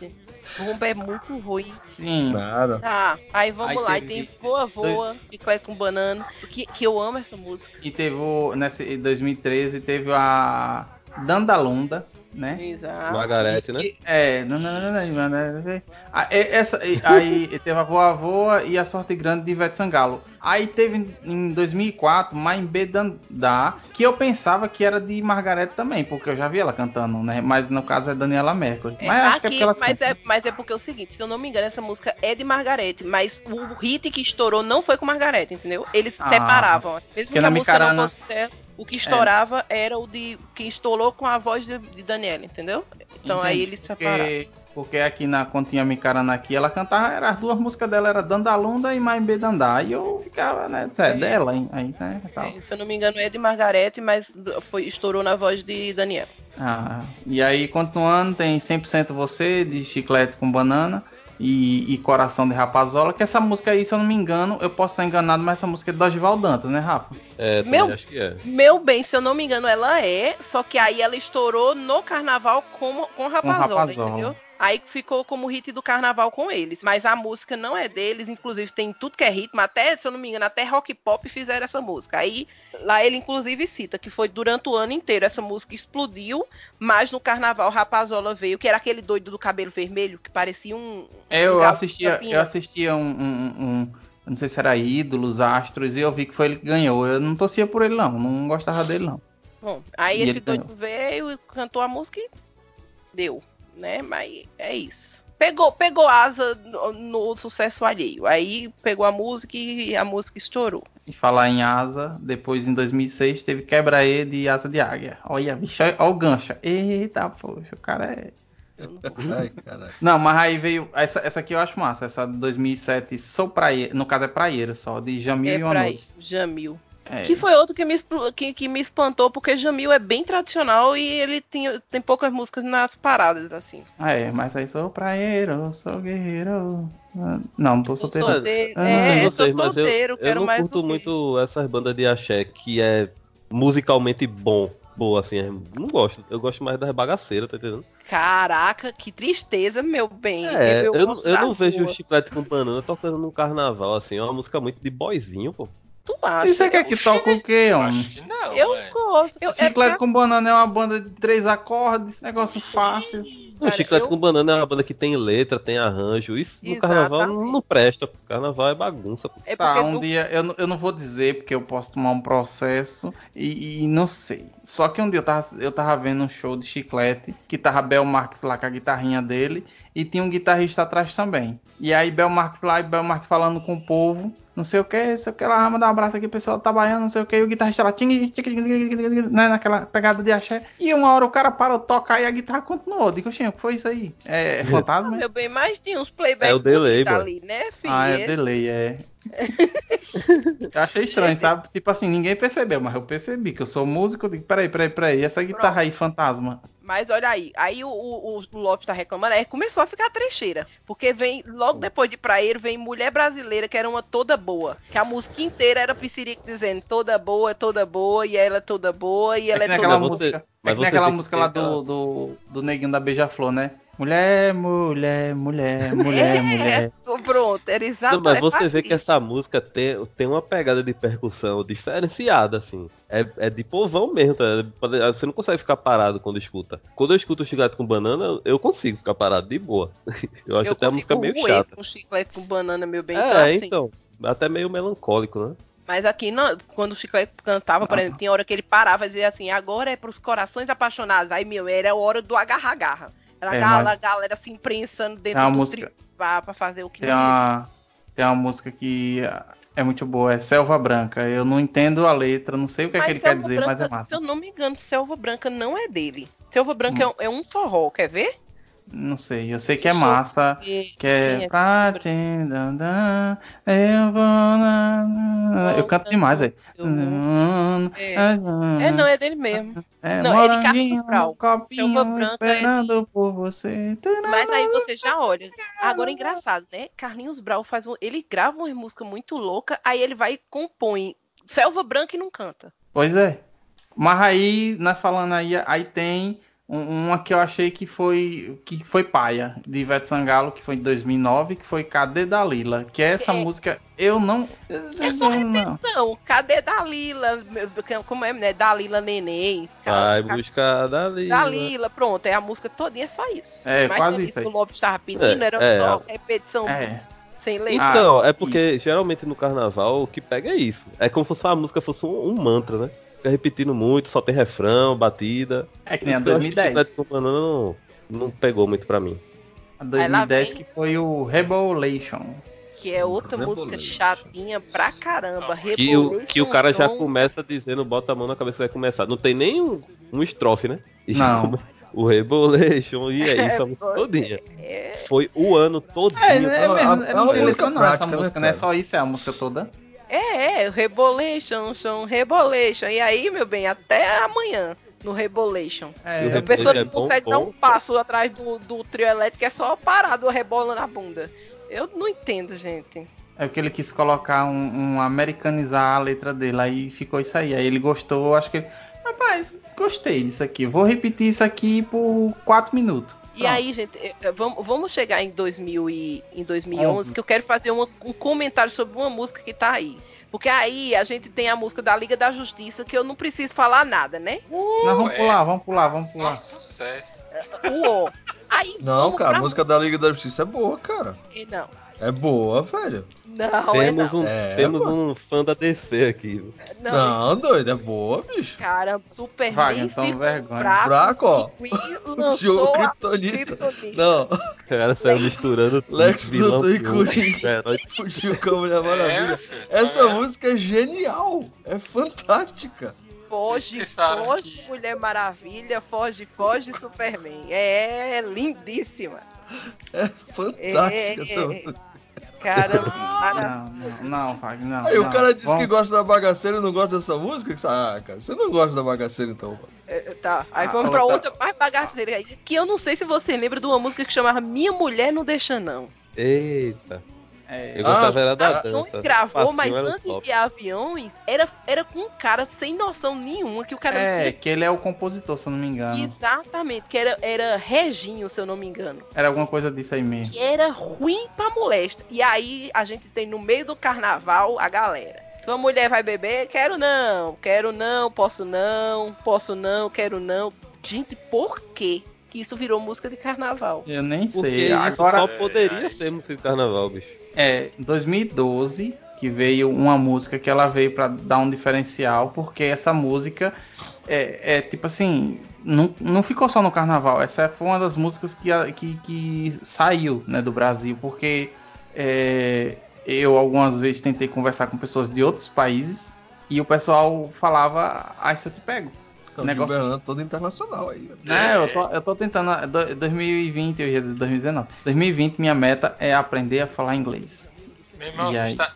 Bomba é muito ruim. Sim. Nada. Tá, aí vamos Aí lá. E teve- tem Voa Voa, Chiclete com Banana. Que, que eu amo essa música. E teve nesse, em 2013 teve a Dandalunda, né? Exato. Margarete, né? É, não, não, não, não, não, não, não. Ah, é, essa, aí teve a Voa Voa e a Sorte Grande de Ivete Sangalo. Aí teve em 2004 Maimbe Dandá, que eu pensava que era de Margarete também, porque eu já vi ela cantando, né? Mas no caso é Daniela Mercury. É, Mas acho que é aqui, porque mas, é, mas é porque é o seguinte, se eu não me engano, essa música é de Margarete, mas o hit que estourou não foi com Margarete, entendeu? Eles Ah. separavam. Mesmo que na a música Micarana- não fosse dela, o que estourava era o de que estourou com a voz de, de Daniela, entendeu? Então aí Entendi, eles separaram. Porque, porque aqui na Continha Micarana aqui, ela cantava, era, as duas músicas dela era Dandalunda e Maimbe Dandá. E eu ficava, né? É, dela, hein? Aí, né? Tal. É, se eu não me engano, é de Margarete, mas foi, estourou na voz de Daniela. Ah, e aí, continuando, tem 100% Você, de Chiclete com Banana. E, e Coração de Rapazola, que essa música aí, se eu não me engano, eu posso estar enganado, mas essa música é do Dorival Dantas, né, Rafa? É, Meu- acho que é. Meu bem, se eu não me engano, ela é, só que aí ela estourou no carnaval com, com Rapazola, Rapazola. entendeu? Aí ficou como hit do carnaval com eles. Mas a música não é deles, inclusive tem tudo que é ritmo, até, se eu não me engano, até rock pop fizeram essa música. Aí lá ele inclusive cita que foi durante o ano inteiro essa música explodiu, mas no carnaval Rapazola veio, que era aquele doido do cabelo vermelho, que parecia um. É, Eu um assistia, eu assistia um, um- um- não sei se era Ídolos, Astros, e eu vi que foi ele que ganhou. Eu não torcia por ele, não, não gostava dele, não. Bom, aí E esse ele doido veio e cantou a música e deu, né? Mas é isso. Pegou, pegou asa no, no sucesso alheio. Aí pegou a música e a música estourou. E falar em asa, depois em 2006 teve Quebra-E de Asa de Águia. Olha, bicho, olha o gancho. Eita, poxa, o cara é. [LAUGHS] Ai. Não, mas aí veio. Essa, essa aqui eu acho massa. Essa de 2007, Sou Praieiro. No caso é Praieiro só, de Jamil é e isso, Jamil. É. Que foi outro que me, que, que me espantou, porque Jamil é bem tradicional e ele tem, tem poucas músicas nas paradas, assim. Ah, é, mas aí sou praieiro, sou guerreiro. Ah, Não, não tô Tô solteiro. solteiro, Ah, é, Eu tô sei, eu, solteiro, eu quero não mais curto o quê? muito essas bandas de axé que é musicalmente bom. Boa, assim, é- não gosto. Eu gosto mais das bagaceiras, tá entendendo? Caraca, que tristeza, meu bem. É, eu, eu das não vejo duas. chiclete com banana tocando no carnaval, assim, é uma música muito de boyzinho, pô. Tu acha? E você quer que toque o quê, homem? acho que não, Eu ué. gosto. Eu, é Chiclete com banana é uma banda de três acordes, negócio fácil. O Cara, Chiclete eu- com Banana é uma banda que tem letra, tem arranjo. Isso no carnaval não, não presta. pô. Carnaval é bagunça. É Tá, um tu- dia, eu, não- eu não vou dizer porque eu posso tomar um processo e, e não sei. Só que um dia eu tava, eu tava vendo um show de chiclete que tava Bel Marques lá com a guitarrinha dele e tinha um guitarrista atrás também. E aí Bel Marques lá e Bel Marques falando com o povo não sei o que, não sei o que lá, mandar um abraço aqui, o pessoal tá baiano, não sei o que, e o guitarrista lá, ting, ting, ting, ting, ting, ting, né, naquela pegada de axé. E uma hora o cara parou, toca e a guitarra continuou. Digo, Xinho, o que foi isso aí? É, [LAUGHS] fantasma? Meu bem, mas tinha uns playback É o delay, mano. ali, né, filho? Ah, é delay, é. Eu achei estranho, sabe? Tipo assim, ninguém percebeu, mas eu percebi que eu sou músico. Eu digo, peraí, peraí, peraí, essa guitarra aí, fantasma. Mas olha aí, aí o, o, o Lopes tá reclamando, aí começou a ficar trecheira. Porque vem, logo depois de Praeiro, vem Mulher Brasileira, que era uma toda boa. Que a música inteira era Piscirico dizendo toda boa, toda boa, e ela é toda boa, e ela É é, toda boa. música, é mas que nem você aquela música lá do, do, do neguinho da Beija-Flor, né? Mulher, mulher, mulher, mulher, [LAUGHS] mulher. É, tô pronto, era exato. mas é você vê que essa música tem, tem uma pegada de percussão diferenciada, assim. É, é de povão mesmo, tá? Você não consegue ficar parado quando escuta. Quando eu escuto o chiclete com banana, eu consigo ficar parado de boa. [LAUGHS] Eu acho Eu até a música meio chata. com chiclete com banana, meu bem. É, então, assim, então. Até meio melancólico, né? Mas aqui, não, quando o Chiclete cantava, por Ah. exemplo, tinha hora que ele parava e dizia assim, agora é pros corações apaixonados. Aí, meu, era a hora do agarra-agarra. Era É, a galera, mas- galera se imprensando dentro do música- pra fazer o que Tem uma, tem uma música que é muito boa, é Selva Branca. Eu não entendo a letra, não sei o que, é que ele quer dizer, Branca, mas é Se massa. eu não me engano, Selva Branca não é dele. Selva Branca Hum. é, um, é um forró, quer ver? Não sei, eu sei que é massa. Que é quem pra andar, eu vou na- Eu canto demais, velho. É, é, não, é dele mesmo. É, Não, é de Carlos Brau. copinho, é de- esperando por você. Mas aí você já olha. Agora é engraçado, né? Carlinhos Brau faz um. Ele grava uma música muito louca, aí ele vai e compõe Selva Branca e não canta. Pois é. Mas aí, nós falando aí, aí tem uma que eu achei que foi que foi paia, de Ivete Sangalo, que foi em 2009, que foi Cadê Dalila? Que é essa É. música, eu não... É só não. Não, cadê Dalila? Como é, né? Dalila Neném. Vai Ca- buscar dali. Dalila, pronto, é a música todinha, é só isso. É, Mas quase isso aí. que o Lopes estava pedindo É, era é. só repetição É, sem letra. Ah, Então, é porque geralmente no carnaval o que pega é isso. É como se a música fosse um, um mantra, né? Fica repetindo muito, só tem refrão, batida. é que nem a Então, eu acho que 2010. Chiclete com Banana não, não pegou muito pra mim. A Aí lá 2010 vem- que foi o Rebolation. Que é outra música chatinha pra caramba. Que o, que o cara já começa dizendo, bota a mão na cabeça e vai começar. Não tem nem um, um estrofe, né? E Não. [LAUGHS] O Rebolation, e é isso, a música Foi. todinha. É, Foi o ano todinho. É, é, É é é, né, não é cara? só isso, é a música toda. é, é, Rebolation, chão, Rebolation. E aí, meu bem, até amanhã no Rebolation. É, E o A pessoa é não bom, consegue dar bom. um passo atrás do, do trio elétrico, é só parado, rebola na bunda. Eu não entendo, gente. É porque ele quis colocar um, um americanizar a letra dele, aí ficou isso aí. Aí ele gostou, acho que ele. Rapaz, gostei disso aqui. Vou repetir isso aqui por 4 minutos. E Pronto. aí, gente, eh, eh, vamos, vamos chegar em, 2000 e, em 2011, Onze. que eu quero fazer uma- um comentário sobre uma música que tá aí. Porque aí a gente tem a música da Liga da Justiça, que eu não preciso falar nada, né? Não, vamos é pular, vamos pular, vamos Só pular. sucesso. Uou. Aí, Não, cara, a música da Liga da Justiça é boa, cara. música- Não, É boa, velho. não, é Temos, não. um, É, temos mano. um fã da DC aqui. Não, Não, doido, é boa, bicho. cara, Superman Vai, então ficou vergonha. fraco, Fraco, ó. Jogo [LAUGHS] Kryptonita. Não, O cara saiu misturando Lex vilão Luthor e um Coringa. [LAUGHS] fugiu com a Mulher Maravilha. É, Essa é. música é genial. É fantástica. Foge, foge, que- Mulher Maravilha, foge, foge, Superman. É lindíssima. Fantástica É, essa é, música. Cara, [LAUGHS] Não, não, não, Fag, não. Aí o não. cara disse Vamos- que gosta da bagaceira e não gosta dessa música? Ah, cara, você não gosta da bagaceira então, é, tá. Aí Ah, vamos pra outra- outra mais bagaceira aí. Que eu não sei se você lembra de uma música que chamava Minha Mulher Não Deixa Não. Eita. É, Eu gostava era da Aviões dança. gravou, mas antes top. de Aviões, era, era com um cara sem noção nenhuma, que o cara é, tinha que ele é o compositor, se eu não me engano. Exatamente, que era, era Reginho, se eu não me engano. Era alguma coisa disso aí mesmo. Que era ruim pra molesta. E aí a gente tem no meio do carnaval a galera. Tua mulher vai beber? Quero não, quero não, posso não, posso não, quero não. Gente, por quê que isso virou música de carnaval? Eu nem Porque sei. Agora, só poderia ser música de carnaval, bicho. É, em 2012 que veio uma música que ela veio pra dar um diferencial, porque essa música é, é tipo assim, não, não ficou só no carnaval. Essa foi uma das músicas que, que, que saiu né, do Brasil, porque é, eu algumas vezes tentei conversar com pessoas de outros países e o pessoal falava, ah, isso eu te pego. É um negócio- Gilberto todo internacional aí. Né, eu tô, eu tô tentando. do- 2020, eu ia dizer 2019. 2020, minha meta é aprender a falar inglês. Meu irmão, E você aí? está-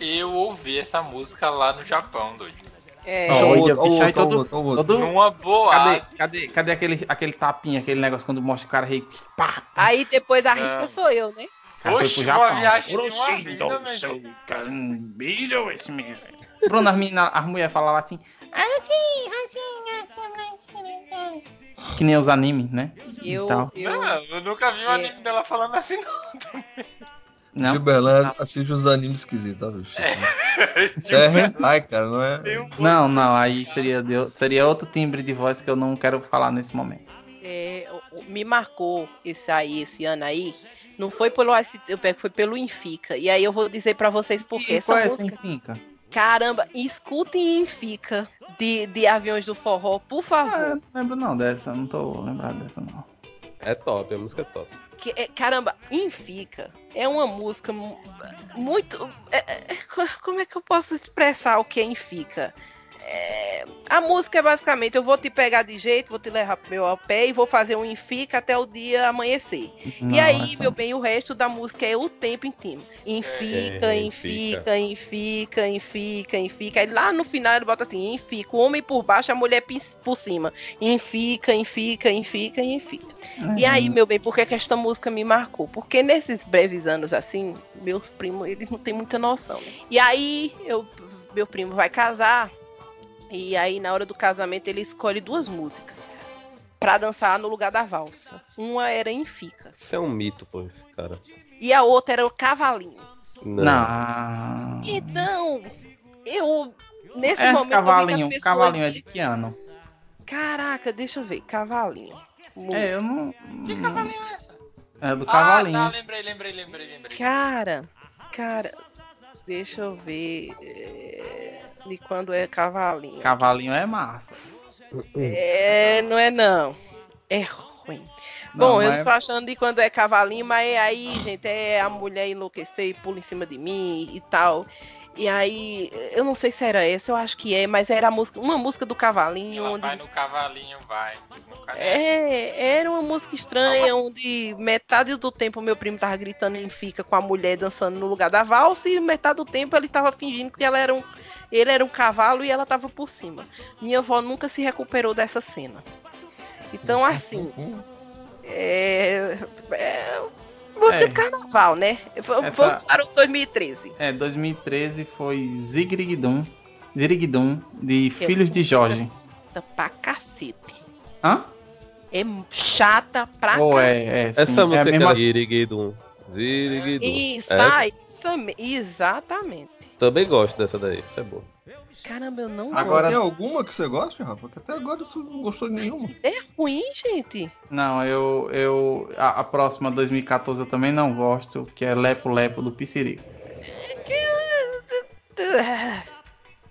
eu ouvi essa música lá no Japão, doido. É, Ó, Olha o Olha, outro, outro, todo- outro, olha o outro. Todo, Numa boa. cadê, cadê, cadê aquele, aquele tapinha, aquele negócio quando mostra o cara rei? Pá, Aí depois a rica Não. sou eu, né? cara foi pro uma Japão. viagem uma seu esse mesmo. Bruno, as, meninas, as mulheres falavam assim. Assim, assim, assim. Que nem os animes, né? Eu, eu, Não, eu nunca vi um É. anime dela falando assim, não. Não. Gilberlan assiste uns animes esquisitos, tá, bicho? Isso é hentai, cara, não é? Não, não, aí seria, seria outro timbre de voz que eu não quero falar nesse momento. é, o- o- me marcou esse aí, esse ano aí. Não foi pelo AST, eu pego, foi pelo Infica. E aí eu vou dizer pra vocês por quê. E Essa qual é essa música, finca? caramba, escutem Infica de, de Aviões do Forró, por Ah, favor. eu não lembro não dessa, não tô lembrado dessa não. É top, a música é top. Que, é- caramba, Infica é uma música mu- muito. é- é- co- como é que eu posso expressar o que é Infica? É, a música é basicamente: eu vou te pegar de jeito, vou te levar pro meu pé e vou fazer um Infica até o dia amanhecer. e Não, aí, meu bem, o resto da música é o tempo inteiro. Infica, É, infica, infica, infica, infica. Aí lá no final ele bota assim: infica, o homem por baixo, a mulher por cima. Infica, infica, infica, infica. E aí, Uhum. meu bem, por que, que esta música me marcou? Porque nesses breves anos assim, meus primos, eles não têm muita noção. né? E aí, eu, meu primo vai casar, e aí na hora do casamento ele escolhe duas músicas pra dançar no lugar da valsa. Uma era Infica, Isso é um mito, pô, esse cara. e a outra era o Cavalinho. Não. Não. Então, eu nesse Esse momento cavalinho, cavalinho é de que ano? Caraca, deixa eu ver, Cavalinho. É, eu não. Que cavalinho é essa? É do Ah, cavalinho. tá, lembrei, lembrei, lembrei, lembrei. Cara, cara, deixa eu ver. é, De quando é cavalinho. Cavalinho é massa. É, não é não. É ruim. Não, Bom, eu mas- não tô achando de quando é cavalinho, mas aí, gente, é a mulher enlouquecer e pula em cima de mim e tal. E aí, eu não sei se era essa, eu acho que é, mas era a música, uma música do cavalinho Ela onde vai no cavalinho, vai. É, era uma música estranha, onde metade do tempo meu primo tava gritando em fica com a mulher dançando no lugar da valsa, e metade do tempo ele tava fingindo que ela era um, ele era um cavalo e ela tava por cima. Minha avó nunca se recuperou dessa cena. Então, assim, é, é música É. de carnaval, né? V- Essa- Vamos para o 2013. É, 2013 foi Zigrigdum. Zirigdum, de é Filhos de Jorge. Tá Pra cacete. Hã? É chata pra Ou cacete. é, é, sim. Essa é a música mesma... é. Ziriguidum. Isso, É. ah, isso é- exatamente. Também gosto dessa daí, isso é bom. Caramba, eu não Agora Agora- tem alguma que você gosta, Rafa? Porque até agora tu não gostou de nenhuma. É ruim, gente. Não, eu. eu a, a próxima 2014 eu também não gosto, que é Lepo Lepo do Piscirico. [LAUGHS]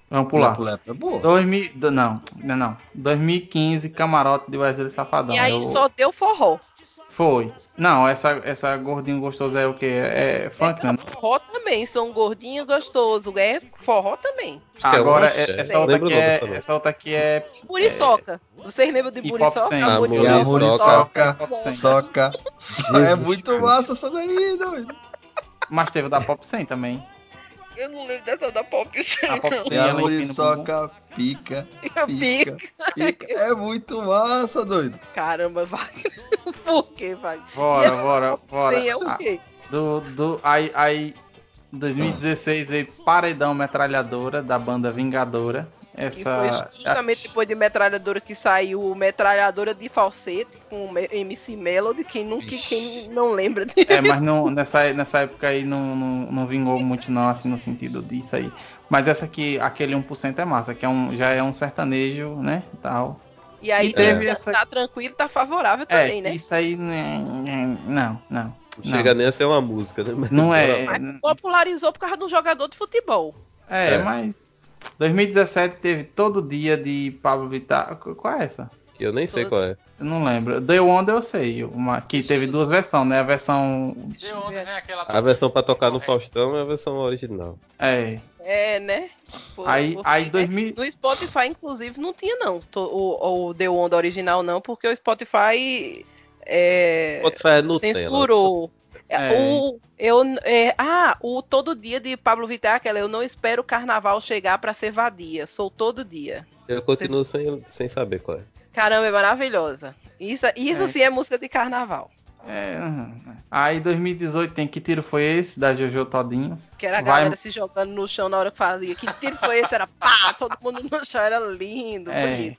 Vamos pular. Lepo Lepo é boa. 2000, do- não, não, não. 2015, Camarote de Wesley Safadão. e aí eu- só deu forró. Foi. Não, essa, essa gordinho gostoso é o quê? É funk, né? Forró também, sou um gordinho gostoso. É forró também. Que é Agora, uma- é- é, essa, outra aqui é, essa outra aqui é. Muriçoca. Vocês lembram de? Sem. Ah, a Muriçoca. Muriçoca, Pop Sem. soca. [LAUGHS] É muito massa essa daí, doido. [LAUGHS] Mas teve da Pop 100 também. Eu não lembro dessa da Pop. A Pop 100 E a. Muriçoca pica, pica, pica. É muito massa, doido. Caramba, vai. [LAUGHS] Por que, vai? Bora, bora, bora. Sem é o Ah, quê? do, do, aí, aí, 2016 veio Paredão Metralhadora, da banda Vingadora. Que foi Essa. justamente depois de Metralhadora que saiu Metralhadora de falsete com MC Melody. Quem nunca, quem não lembra de É, mas [LAUGHS] não, nessa, nessa época aí não, não, não vingou muito não, assim, no sentido disso aí. Mas essa aqui, aquele 1% é massa, que é um, já é um sertanejo, né, tal. E aí E teve tá, essa- tá tranquilo, tá favorável É, também, né? isso aí, né, não, não. Não chega nem a ser uma música, né? Mas Não é. Mas popularizou por causa do jogador de futebol. é, É. mas 2017 teve todo dia de Pablo Vittar. Qual é essa? Eu nem sei qual é. Eu não lembro. The Wonder eu sei. Uma, que teve duas versões, né? A versão. De onde vem aquela. A versão pra tocar no Faustão é a versão original. É. É, né? Pô, Aí, porque, aí né, 2000. No Spotify, inclusive, não tinha, não. O, o The Onda original, não, porque o Spotify é, Spotify é Nutella. censurou. É. O, eu, é, ah, o Todo Dia de Pablo Vittar, aquela, eu não espero o carnaval chegar pra ser vadia, sou todo dia. Eu continuo sem, sem saber qual é. Caramba, é maravilhosa. Isso, isso É. sim é música de carnaval. É, uhum. Aí 2018 tem Que Tiro Foi Esse? Da Jojo Todinho. Que era a Vai- galera se jogando no chão na hora que fazia. Que tiro foi esse? Era pá, todo mundo no chão, era lindo, É. bonito.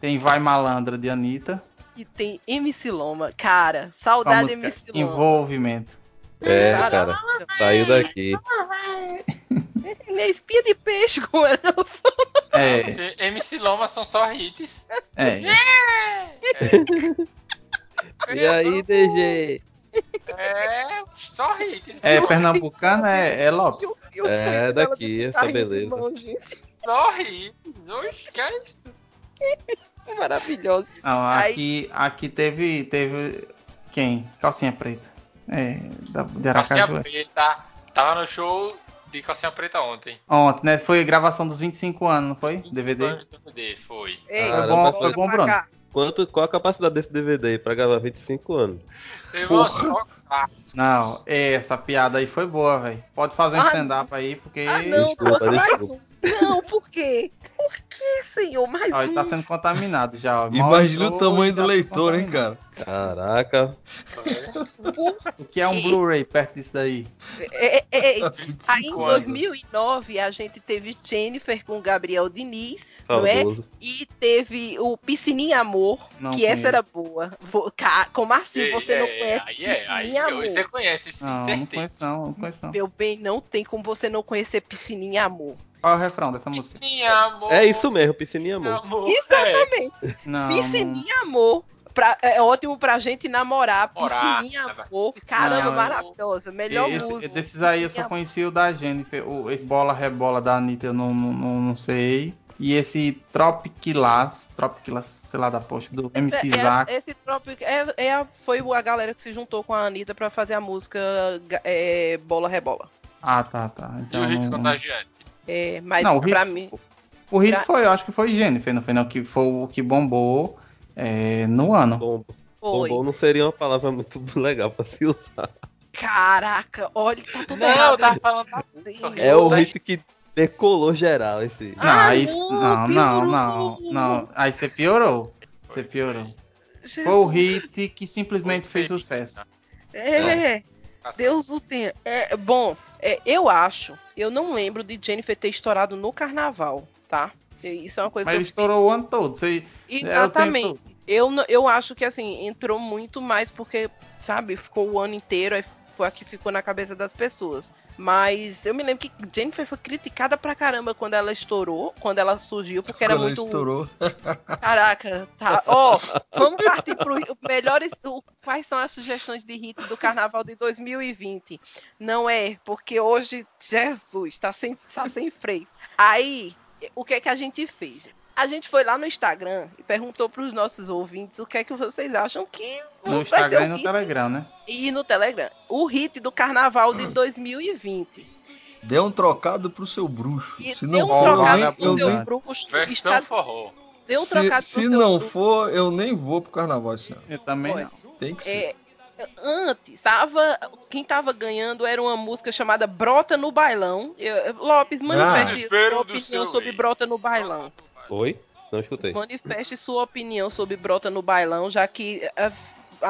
Tem Vai Malandra de Anitta. E tem MC Loma. Cara, saudade MC Loma. Envolvimento. É, Cara, cara. Saiu daqui. [LAUGHS] É espinha de peixe, como era. É, MC Loma são só hits. é. [LAUGHS] E aí, DG? É, só hits. É pernambucano, é, é Lopes. Eu É, daqui, essa beleza. mão. Só hits. Oxe, que é isso? [LAUGHS] Maravilhoso. Não, Aí- aqui, aqui teve, teve quem? Calcinha Preta. É, da, de Calcinha Aracaju. Preta. Tava no show de Calcinha Preta ontem. Ontem, né? Foi gravação dos 25 anos, não foi? DVD? Anos de DVD, foi. Ei, Caramba, volta foi bom, Bruno. Quanto, qual a capacidade desse DVD aí pra gravar 25 anos? Porra. só- Não, é, essa piada aí foi boa, velho. Pode fazer um Ah, stand-up aí, porque. Ah, não, Desculpa, trouxe mais desculpa. um. Não, por quê? Por que, senhor? Mais Ó, ele tá sendo contaminado já. Imagina o tamanho já do tá leitor, hein, cara? Caraca. O que é um Blu-ray perto disso daí? É, é, é. [LAUGHS] 25 Aí em anos. 2009 a gente teve Jennifer com Gabriel Diniz Não é? E teve o Piscininha Amor, Não que essa conheço. era boa. Como assim Ei, você não é, conhece Aí é, aí Piscininha Amor? você conhece, sim, Não, não certeza. conheço não, não conheço não. Meu bem, não tem como você não conhecer Piscininha Amor. Qual é o refrão dessa música? Piscininha, amor. É isso mesmo, piscininha amor. amor. Exatamente. Não, não. Piscininha Amor. Pra- é ótimo pra gente namorar. Piscininha tava. Amor. Caramba, Amor. maravilhosa. Melhor Esse- música. desses aí eu só conheci o da Jennifer. O, esse bola rebola da Anitta eu não, não, não, não sei. E esse Tropiquilas, Tropiquilas, sei lá da posta, do MC É, é, esse próprio é, é a- foi a galera que se juntou com a Anitta pra fazer a música é, Bola Rebola. Ah, tá, tá. E Então, o hit não- contagiante. É, mas Não, pra hit- mim. o hit Gra- foi, eu acho que foi Jennifer, no final, que foi o que bombou é, no ano. Bom, Foi. bom não seria uma palavra muito [LAUGHS] legal pra se usar. Caraca, olha, tá tudo Não, errado. tava falando Deus. É o Tá- hit que decolou geral esse. Não, Ah, aí, não, não, não, não. Aí você piorou. Você piorou. Jesus. Foi o hit que simplesmente fez sucesso. É, Deus o tenha. É, bom, é, eu acho, eu não lembro de Jennifer ter estourado no carnaval, tá? Isso é uma coisa Mas que estourou o ano todo. Você, Exatamente. Eu, eu acho que assim, entrou muito mais porque, sabe, ficou o ano inteiro, aí foi a que ficou na cabeça das pessoas. Mas eu me lembro que Jennifer foi criticada pra caramba quando ela estourou, quando ela surgiu, porque era Quando muito. estourou. Caraca, tá. Ó, vamos partir pro melhores. quais são as sugestões de hits do carnaval de 2020? Não é, porque hoje, Jesus, tá sem, tá sem freio. Aí, o que é que a gente fez? A gente foi lá no Instagram e perguntou pros nossos ouvintes o que é que vocês acham que No vai ser Instagram o e no hit- Telegram, né? e no Telegram. O hit do carnaval de 2020. Dê um trocado pro seu bruxo. E Se deu não um for, eu trocado nem, pro eu seu nem-. Versão Está, forró. deu um se, trocado se pro seu não grupo. for, eu nem vou pro carnaval esse ano. Eu também Foi. não. Tem que ser. É, antes, tava, quem tava ganhando era uma música chamada Brota no Bailão. Eu- Lopes, manifeste Desespero sua opinião sobre. Brota no Bailão. Oi? Não escutei. Manifeste sua opinião sobre Brota no Bailão, já que a,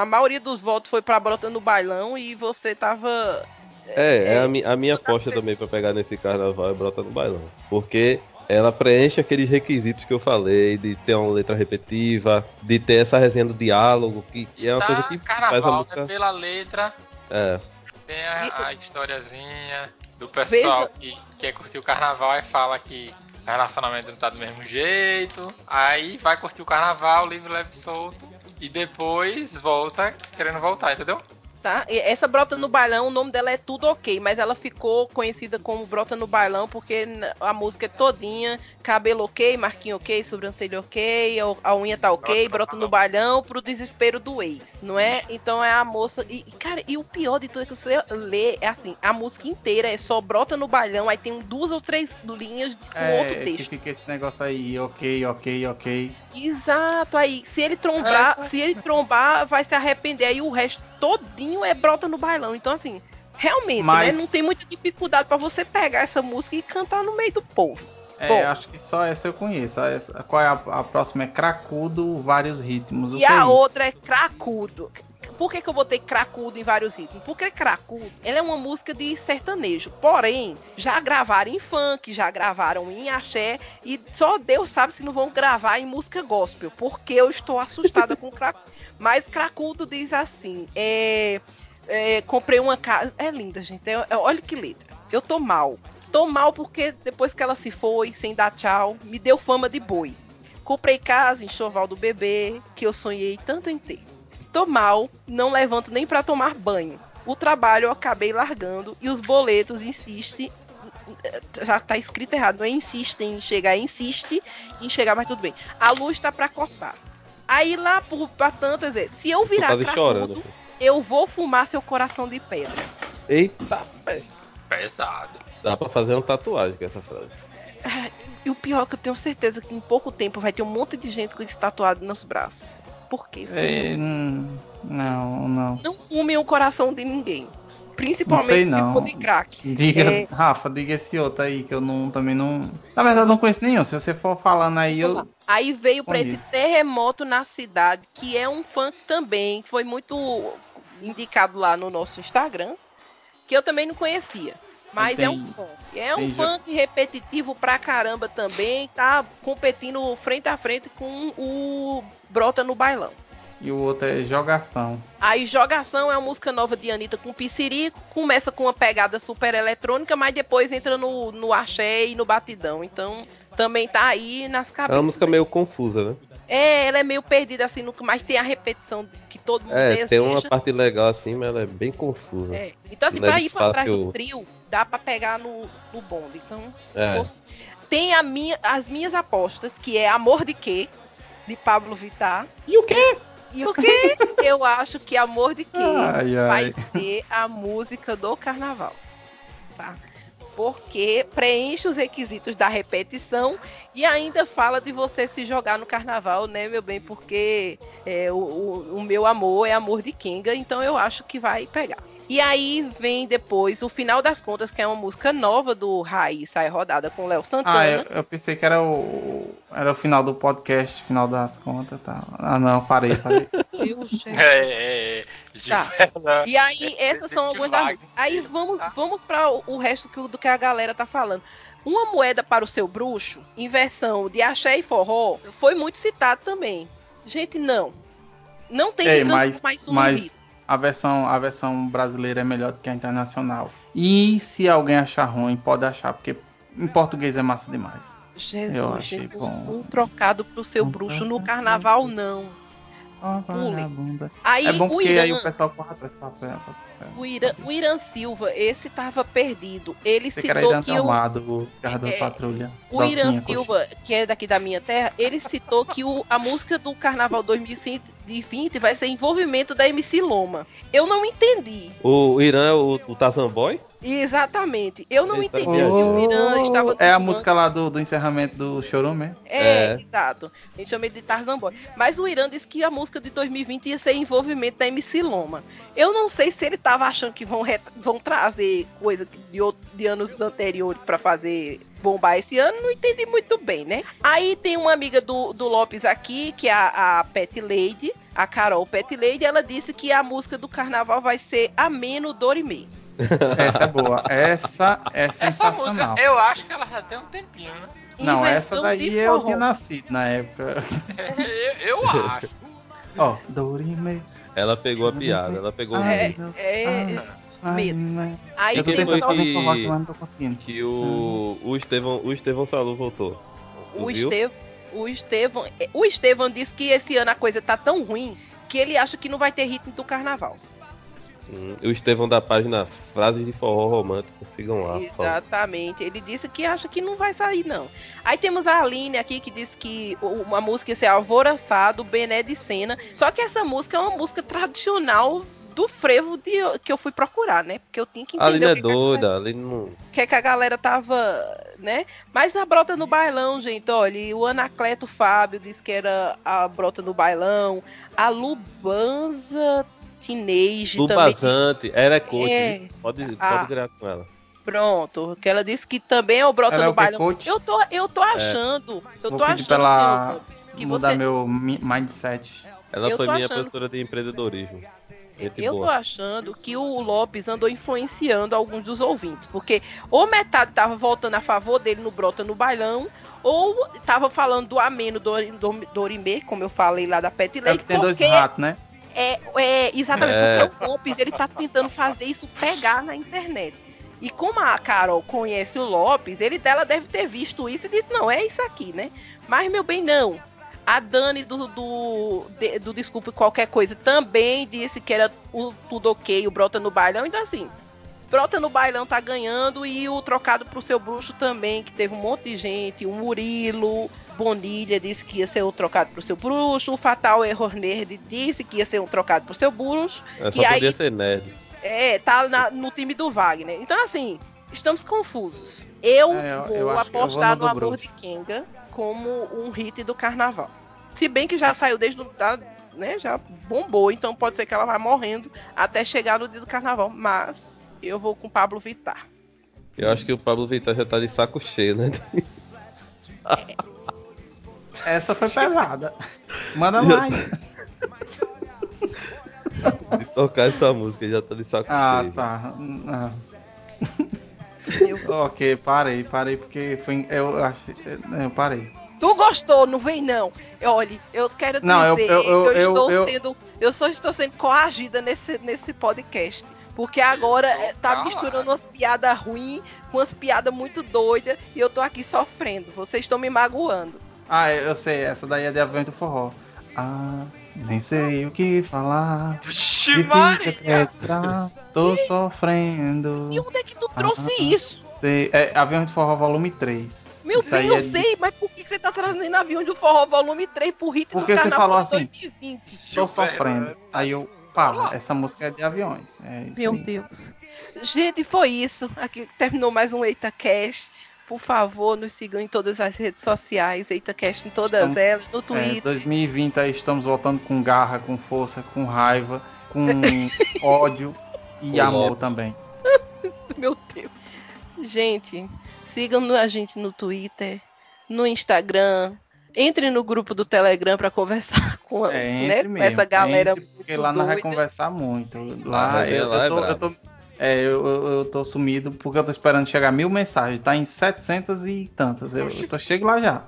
a maioria dos votos foi pra Brota no Bailão e você tava. É, é a, mi- a minha aposta também pra pegar nesse carnaval é brota no bailão. Porque ela preenche aqueles requisitos que eu falei, de ter uma letra repetitiva, de ter essa resenha do diálogo, que, que é uma coisa Tá que faz a carnaval, música. né? Pela letra, É, tem a, a historiazinha do pessoal que quer curtir o carnaval e fala que relacionamento não tá do mesmo jeito. Aí vai curtir o carnaval, livre, leve solto. E depois volta querendo voltar, entendeu? Tá? E essa Brota no Bailão, o nome dela é Tudo Ok, mas ela ficou conhecida como Brota no Bailão porque a música é todinha, cabelo ok, marquinho ok, sobrancelha ok, a- unha tá ok, Brota no Bailão pro desespero do ex, não é? Então é a moça... E, cara, e o pior de tudo é que você lê, é assim, a música inteira é só Brota no Bailão, aí tem duas ou três linhas com outro É, que texto. fica esse negócio aí, ok, ok, ok. Exato, aí se ele trombar, se ele trombar, vai se arrepender. Aí o resto todinho é brota no bailão. Então, assim, realmente, Mas- né? Não tem muita dificuldade pra você pegar essa música e cantar no meio do povo. É, Bom. acho que só essa eu conheço. Essa- qual é a, a próxima? É Cracudo, vários ritmos. E é a isso? outra é cracudo. Por que, que eu botei cracudo em vários ritmos? Porque cracudo, ela é uma música de sertanejo. Porém, já gravaram em funk, já gravaram em axé. E só Deus sabe se não vão gravar em música gospel. Porque eu estou assustada com cracudo. [LAUGHS] Mas cracudo diz assim: é, é, comprei uma casa. É linda, gente. é- é- olha que letra. Eu tô mal. Tô mal porque depois que ela se foi, sem dar tchau, me deu fama de boi. Comprei casa, enxoval do bebê, que eu sonhei tanto em ter. Tô mal, não levanto nem pra tomar banho. O trabalho eu acabei largando e os boletos insistem. Já tá escrito errado, não é insistem em chegar, insiste em chegar, mas tudo bem. A luz tá pra cortar. Aí lá por, pra tantas vezes, se eu virar quase cracudo, eu vou fumar seu coração de pedra. Eita. Pesado. Dá pra fazer uma tatuagem com essa frase. E o pior é que eu tenho certeza que em pouco tempo vai ter um monte de gente com isso tatuado nos braços. Por quê? É, hum, não, não. Não fumem o coração de ninguém. Principalmente Não sei, se não. for de crack. Diga, É. Rafa, diga esse outro aí que eu não, também não. Na verdade, eu não conheço nenhum. Se você for falando aí, eu. Aí veio pra Escondi. esse terremoto na cidade, que é um funk também, que foi muito indicado lá no nosso Instagram, que eu também não conhecia. Mas Tem- é um funk. É um jo- funk repetitivo pra caramba também, tá competindo frente a frente com o Brota no Bailão. E o outro é Jogação. Aí Jogação é uma música nova de Anitta com Piscirico, começa com uma pegada super eletrônica, mas depois entra no, no axé e no batidão. Então também tá aí nas É cabeças. uma música meio confusa, né? É, ela é meio perdida assim, no, mas tem a repetição que todo mundo É, deseja. tem uma parte legal assim, mas ela é bem confusa. É. Então, assim, Não é pra ir pra trás do trio, dá pra pegar no, no bonde. Então, É. você- tem a minha, as minhas apostas, que é Amor de Quê, de Pablo Vittar. E o quê? E o quê? [LAUGHS] Eu acho que Amor de Quê Ai, vai ai. ser a música do carnaval. Tá? Porque preenche os requisitos da repetição e ainda fala de você se jogar no carnaval, né, meu bem? Porque é, o, o, o meu amor é amor de Kenga, então eu acho que vai pegar. E aí vem depois o final das contas, que é uma música nova do Raiz, sai rodada com o Léo Ah, Santana. eu, eu pensei que era o. Era o final do podcast, final das contas tal. Ah, não, parei, parei. [LAUGHS] Meu Jesus. [LAUGHS] É, é, Tá. E aí, essas são algumas das. Aí vamos, vamos para o resto que, do que a galera tá falando. Uma moeda para o seu bruxo, em versão de axé e forró, foi muito citado também. Gente, não. Não tem Ei, mas- isso num mas-. A versão, a versão brasileira é melhor do que a internacional. E se alguém achar ruim, pode achar, porque em português é massa demais. Jesus, eu achei gente, bom. um trocado pro seu Um bruxo no carnaval, não. Aí É bom porque Irã, aí o pessoal corre atrás o, Irã, o Irã Silva, esse tava perdido. Ele Você citou que o, Amado, É, patrulha. O Irã Silva, que é daqui da minha terra, ele citou que o- a música do Carnaval 2020 vai ser envolvimento da MC Loma. Eu não entendi. O Irã é o, o Tarzan Boy? Exatamente. Eu não Eita, entendi se o Irã estava É a música lá do, do encerramento do Chorume. É, É. exato. A gente chama ele de Tarzan Boy. Mas o Irã disse que a música de 2020 ia ser envolvimento da MC Loma. Eu não sei se ele tava achando que vão, vão trazer coisa de, outro- de anos anteriores pra fazer bombar esse ano. Não entendi muito bem, né? Aí tem uma amiga do, do Lopes aqui, que é a, a Pet Lady, a Carol Pet Lady. Ela disse que a música do carnaval vai ser Ameno Dorime. [LAUGHS] Essa é boa. Essa é Essa sensacional. música, eu acho que ela já tem um tempinho, né? Não, essa daí de eu tinha nascido na época. Eu, eu [LAUGHS] acho. Ó, Dorime. Ela pegou a piada, ela pegou o É, ritmo. é, Ai, medo. ai. aí Eu tô tem tentando que- aqui, mas não tô conseguindo. que o, o Estevão, o Estevão Salu voltou. Tu O? Estevão, o Estevão, o Estevão disse que esse ano a coisa tá tão ruim que ele acha que não vai ter ritmo do carnaval. Hum, o Estevão da página Frases de Forró Romântico, sigam lá. Exatamente. Ele disse que acha que não vai sair, não. Aí temos a Aline aqui que disse que uma música ia ser Alvoraçado, Bené de Sena. Só que essa música é uma música tradicional do frevo de, que eu fui procurar, né? Porque eu tinha que A Aline entender é a galera- doida, a Aline não. o que, que a galera tava, né? Mas a brota no bailão, gente, olha, o Anacleto Fábio disse que era a brota no bailão. A Lubanza Teenage também disse- Lubazante, ela é coach, É. pode, Ah. pode criar com ela. Pronto, que ela disse que também é o brota Ela é no que, bailão. coach? Eu tô, eu tô achando, eu Vou tô achando, pra ela senhor Lopes, que Mudar você, meu mi- mindset. Ela Eu foi tô minha achando- professora de empreendedorismo. Gente eu tô boa. achando que o Lopes andou influenciando alguns dos ouvintes, porque ou metade tava voltando a favor dele no brota no bailão, ou tava falando do ameno do, do, do Orimê, como eu falei lá da Pet É Lake, que tem dois porque ratos, né? É, é, exatamente, É. porque o Lopes ele tá tentando fazer isso pegar na internet. E como a Carol conhece o Lopes, ele dela deve ter visto isso e disse, não, é isso aqui, né? Mas, meu bem, não. A Dani do, do, de- do Desculpe Qualquer Coisa também disse que era o tudo ok, o Brota no Bailão. Então, assim, Brota no Bailão tá ganhando e o Trocado pro Seu Bruxo também, que teve um monte de gente. O Murilo Bonilha disse que ia ser o Trocado pro Seu Bruxo. O Fatal Error Nerd disse que ia ser um Trocado pro Seu Bruxo. É, que só aí- podia ser nerd. É, tá na- no time do Wagner. Então, assim, estamos confusos. Eu É, eu- vou eu que eu vou apostar no no, do Amor de Kenga como um hit do carnaval. Se bem que já saiu desde o. tá, né, já bombou, então pode ser que ela vá morrendo até chegar no dia do carnaval. Mas eu vou com Pablo Vittar. Eu acho que o Pablo Vittar já tá de saco cheio, né? Essa foi pesada. Manda mais. De tocar essa música, já tá de saco Ah, cheio. tá. Ah. [LAUGHS] Ok, parei, parei porque foi. Eu acho. Eu parei. Tu gostou, não vem não. Olha, eu quero Não, eu- dizer eu- eu- que eu, eu- estou eu- sendo. Eu só estou sendo coagida nesse, nesse podcast. Porque agora é, tá Calma. misturando umas piadas ruins com umas piadas muito doidas e eu tô aqui sofrendo. Vocês estão me magoando. Ah, eu sei, essa daí é de Avião do Forró. Ah, nem sei o que falar. Vixe, Difícil Maria! acreditar. Tô sofrendo. E onde é que tu trouxe ah. isso? Sei- É Avião de Forró volume 3. Meu bem, eu é de- sei, mas por que você tá trazendo avião de forró volume 3 pro hit Porque do você falou de assim, 2020? Tô sofrendo. Aí eu, pá, essa música é de aviões. É Meu aí. Deus. Gente, foi isso. Aqui terminou mais um EitaCast. Por favor, nos sigam em todas as redes sociais. EitaCast em todas Estamos- elas. No É, Twitter. 2020 aí estamos voltando com garra, com força, com raiva, com [LAUGHS] ódio e Com amor também. [LAUGHS] Meu Deus. Gente, sigam a gente no Twitter, no Instagram. Entre no grupo do Telegram para conversar [LAUGHS] com, É, né, mesmo, essa galera entre, Porque lá nós vai conversar muito. Lá é, eu, lá é eu, tô, eu, brabo. tô, é, eu, eu, tô sumido porque eu tô esperando chegar mil mensagens. Tá em 700 e tantas. Eu, eu tô chego lá já.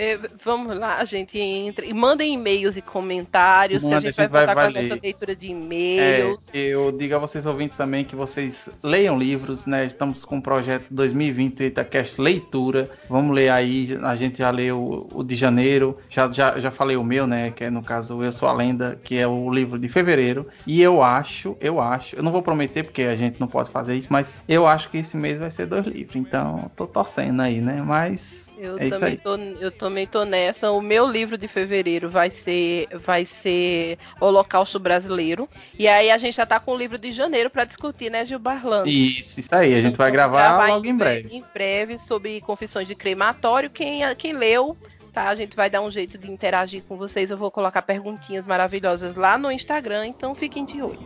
É, vamos lá, a gente entra e mandem e-mails e comentários, que a Manda, gente a vai gente vai- voltar vai com a nossa leitura de É, e-mails. eu digo a vocês ouvintes também que vocês leiam livros, né? Estamos com o projeto 2020 Itacast Leitura. Vamos ler aí, a gente já leu o, o de janeiro, já, já, já falei o meu, né? Que é no caso Eu Sou a Lenda, que é o livro de fevereiro. E eu acho, eu acho, eu não vou prometer porque a gente não pode fazer isso, mas eu acho que esse mês vai ser dois livros. Então, tô torcendo aí, né? Mas Eu, é também tô, eu também tô nessa. O meu livro de fevereiro vai ser, vai ser Holocausto Brasileiro. E aí a gente já tá com o livro de janeiro para discutir, né, Gil Barlando? Isso, isso aí. A gente vai Vamos gravar, logo em breve. Em breve sobre confissões de crematório. Quem, quem leu, tá? A gente vai dar um jeito de interagir com vocês. Eu vou colocar perguntinhas maravilhosas lá no Instagram, então fiquem de olho.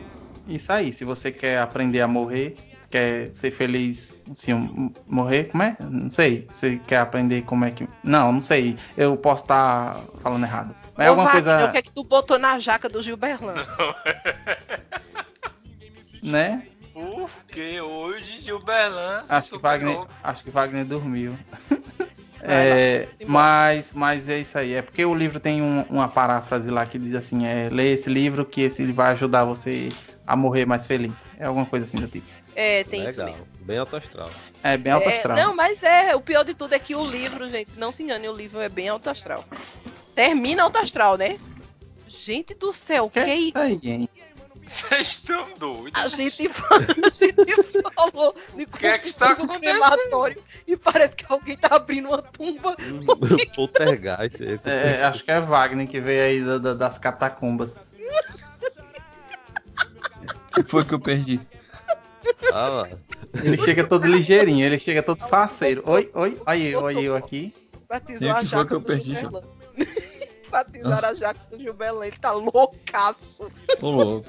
Isso aí, se você quer aprender a morrer, quer ser feliz, se morrer, como é? Não sei. Você quer aprender como é que. Não, não sei. Eu posso estar falando errado. Mas é Ô, alguma Wagner, coisa, O que é que tu botou na jaca do Gil Berlando? [LAUGHS] né? Porque hoje Gilberlan Acho que. Wagner, acho que Wagner dormiu. [LAUGHS] É, mas, mas é isso aí. É porque o livro tem um- uma paráfrase lá que diz assim: é, lê esse livro que esse vai ajudar você a morrer mais feliz. É alguma coisa assim do tipo. É, tem isso Legal, mesmo. bem alto astral. É bem alto É, astral. não, mas é, o pior de tudo é que o livro, gente, não se engane, o livro é bem alto astral. Termina alto astral, né? Gente do céu, que, que é isso? aí, hein? Vocês estão doidos. A gente, [LAUGHS] a gente falou de que é que está acontecendo? crematório e parece que alguém tá abrindo uma tumba. Poltergeist. esse. É, acho que é Wagner que veio aí da- da- das catacumbas. O que foi que eu perdi? Ah. Ele chega todo ligeirinho, ele chega todo parceiro. Oi, oi, aí eu, aí eu aqui. Batizou o a jaca que eu do perdi, Gilberlan. [LAUGHS] Batizaram a jaca do Gilberlan, ele tá loucaço. Ô, louco.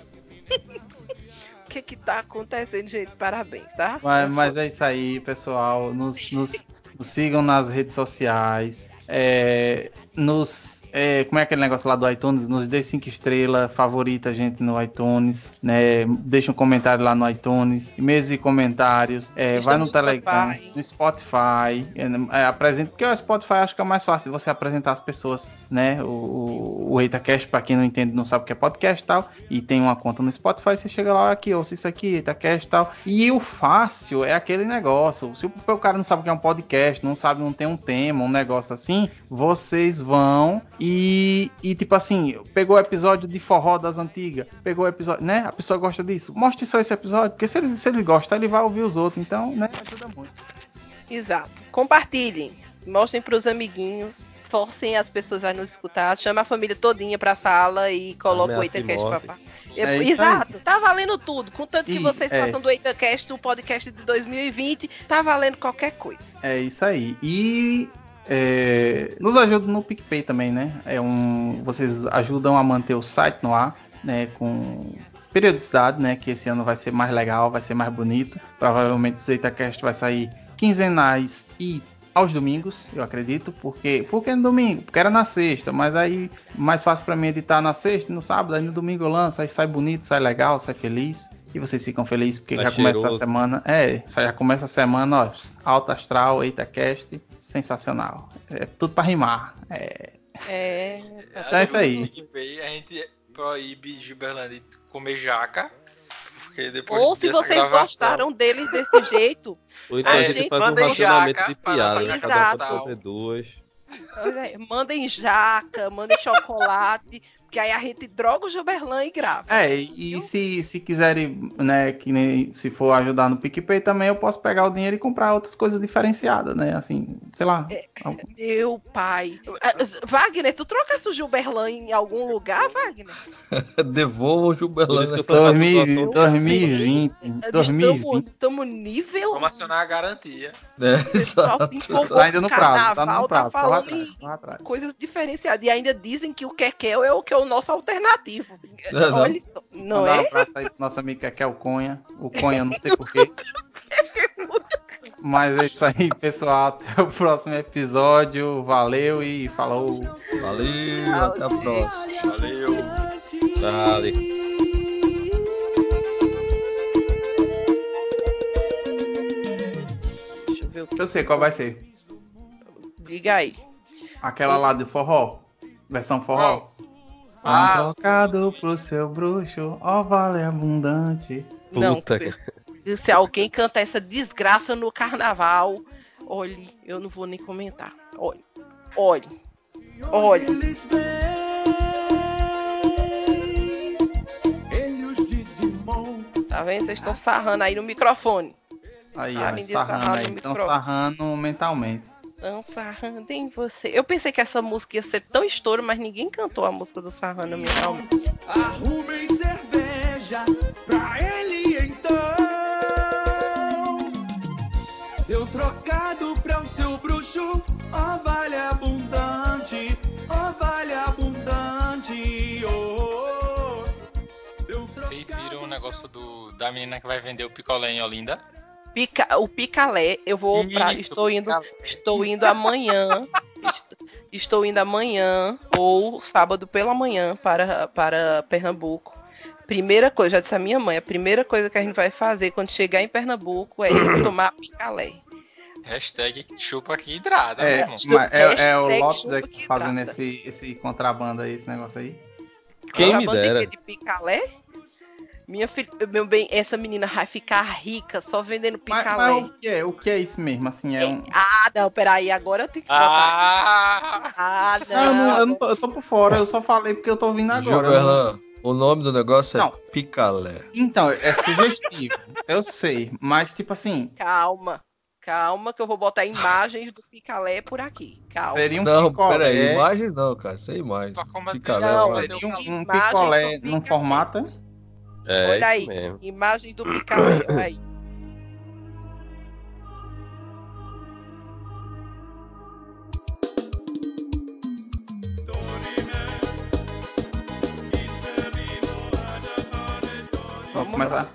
O que que tá acontecendo, gente? Parabéns, tá? Mas, mas é isso aí, pessoal. Nos, nos- nos sigam nas redes sociais. É, nos. É, como é aquele negócio lá do iTunes? Nos dê cinco estrelas, favorita a gente no iTunes, né? Deixa um comentário lá no iTunes, e-mails e comentários. é, vai no no Telegram, Spotify. no Spotify. É, é, apresenta, porque o Spotify acho que é mais fácil de você apresentar as pessoas, né? O, o, o EitaCast, pra quem não entende, não sabe o que é podcast e tal, e tem uma conta no Spotify, você chega lá, aqui, ouça isso aqui, EitaCast e tal. E o fácil é aquele negócio. Se o, o cara não sabe o que é um podcast, não sabe, não tem um tema, um negócio assim, vocês vão e, e tipo assim, pegou o episódio de forró das antigas, pegou o episódio, né? A pessoa gosta disso. Mostre só esse episódio, porque se ele, se ele gosta, ele vai ouvir os outros. Então, né? Ajuda muito. Exato. Compartilhem, mostrem pros amiguinhos, forcem as pessoas a nos escutar, chama a família todinha pra sala e coloca o de EitaCast pra morte. passar. É Exato, tá valendo tudo. Contanto que E, vocês é. façam do EitaCast o podcast de 2020, tá valendo qualquer coisa. É isso aí. E é, nos ajuda no PicPay também, né? É um, vocês ajudam a manter o site no ar, né? Com periodicidade, né? Que esse ano vai ser mais legal, vai ser mais bonito. Provavelmente o ZeitaCast vai sair quinzenais e aos domingos, eu acredito. Porque, por que no domingo? Porque era na sexta, mas aí mais fácil pra mim editar na sexta e no sábado, aí no domingo eu lanço, aí sai bonito, sai legal, sai feliz. E vocês ficam felizes porque Tá já começa a cheiroso. semana. É, já começa a semana, ó, alto astral, EitaCast, sensacional. É tudo pra rimar. É, É. Então é isso aí. A gente proíbe Gilberlândia de comer jaca. Porque depois Ou se vocês gravação- gostaram deles desse jeito, Ou então A gente gente faz um racionamento jaca de para piada, né? Cada um duas. mandem jaca, mandem chocolate, que aí a gente droga o Gilberlan e grava. É, e se, se quiserem, né, que nem se for ajudar no PicPay também, eu posso pegar o dinheiro e comprar outras coisas diferenciadas, né? Assim, sei lá. algum- Meu pai. Ah, Wagner, tu trocasse o Gilberlan em algum lugar, Wagner? [LAUGHS] Devolva o eu faço 2020, doação. 2020, 2020. Estamos nível. Vamos acionar a garantia. É, exato. Tá ainda no prazo, tá no prazo, tá falando atrás, em corre atrás. coisas diferenciadas. E ainda dizem que o Kekel é o que é o nosso alternativo. É, não. Olha só. Não Mandar um é? abraço aí pro nosso amigo que é o Conha. O Conha, não sei porquê. Mas é isso aí, pessoal. Até o próximo episódio. Valeu e falou. Valeu, até a próxima. Valeu. Dale. Deixa eu ver o que. Eu sei qual vai ser. Diga aí. Aquela lá do forró. Versão forró. Ah. Um trocado pro seu bruxo, ó vale abundante. Não, Puta se alguém cantar essa desgraça no carnaval, olhe, eu não vou nem comentar. Olhe, olhe, olhe. Ele os dizimou. Tá vendo? Vocês estão sarrando aí no microfone. Aí, Ah, ó, sarrando aí. Estão sarrando mentalmente. Estão sarrando em você. Eu pensei que essa música ia ser tão estouro, mas ninguém cantou a música do Sarrando mentalmente. Arrumem cerveja pra ele então. Deu trocado pra o seu bruxo, ó vale abundante, ó vale abundante. Oh, Deu Vocês viram o negócio do, da menina que vai vender o picolé em Olinda? Pica- o Picalé, eu vou pra. Estou indo, estou indo amanhã. est- estou indo amanhã ou sábado pela manhã para, para Pernambuco. Primeira coisa, já disse a minha mãe, a primeira coisa que a gente vai fazer quando chegar em Pernambuco é ir [COUGHS] tomar picalé. Hashtag chupa aqui hidrada, É, é, é o Lopes é que que fazendo esse, esse contrabando aí, esse negócio aí. Quem me Contrabando de dera. De picalé? Minha filha, meu bem, essa menina vai ficar rica só vendendo Mas, picalé. mas o, que é, o que é isso mesmo? Assim, é um. Ah, não, peraí, agora eu tenho que botar. Ah! Ah, Não, eu, não, eu, não tô, eu tô por fora, eu só falei porque eu tô ouvindo agora. né? Gilberlan, O nome do negócio Não. é picalé. Então, é sugestivo. [LAUGHS] eu sei. Mas, tipo assim, Calma. Calma, que eu vou botar imagens do picalé por aqui. Calma. seria um não, picolé. peraí, imagens não, cara. Sem imagens. Picalé. Não. Seria um, um picolé num picolé. formato. É, Olha aí. mesmo. Imagem do picalé. Olha aí. Vamos começar.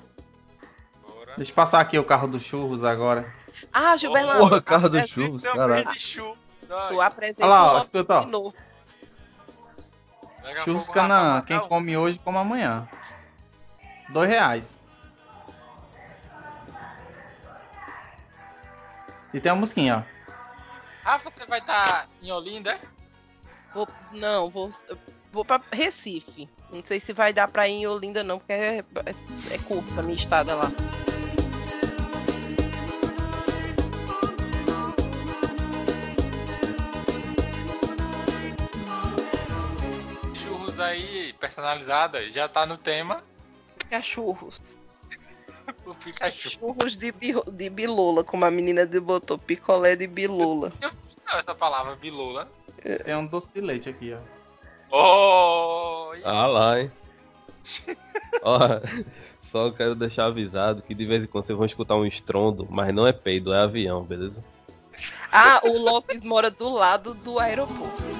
Bora. Deixa eu passar aqui o carro dos churros agora. Ah, Gilberto. Porra, carro do churros, caralho. Tu apresenta Olha lá, ó, escuta, ó. Churros mata Quem come hoje, come amanhã. Dois reais. E tem uma musiquinha, ó. Ah, você vai estar em Olinda? é? Vou, não, vou, vou pra Recife. Não sei se vai dar pra ir em Olinda, não, porque é, é, é curta a minha estada lá. Churros aí, personalizada, já tá no tema. Cachorros. [LAUGHS] O Pikachu. Churros de, bi- de bilola, como a menina de botou. Picolé de bilola. Não, essa palavra bilula. Tem um doce de leite aqui, ó. Oh! Ah lá, hein? Ó, só quero deixar avisado que de vez em quando vocês vão escutar um estrondo, mas não é peido, é avião, beleza? Ah, o Lopes mora do lado do aeroporto.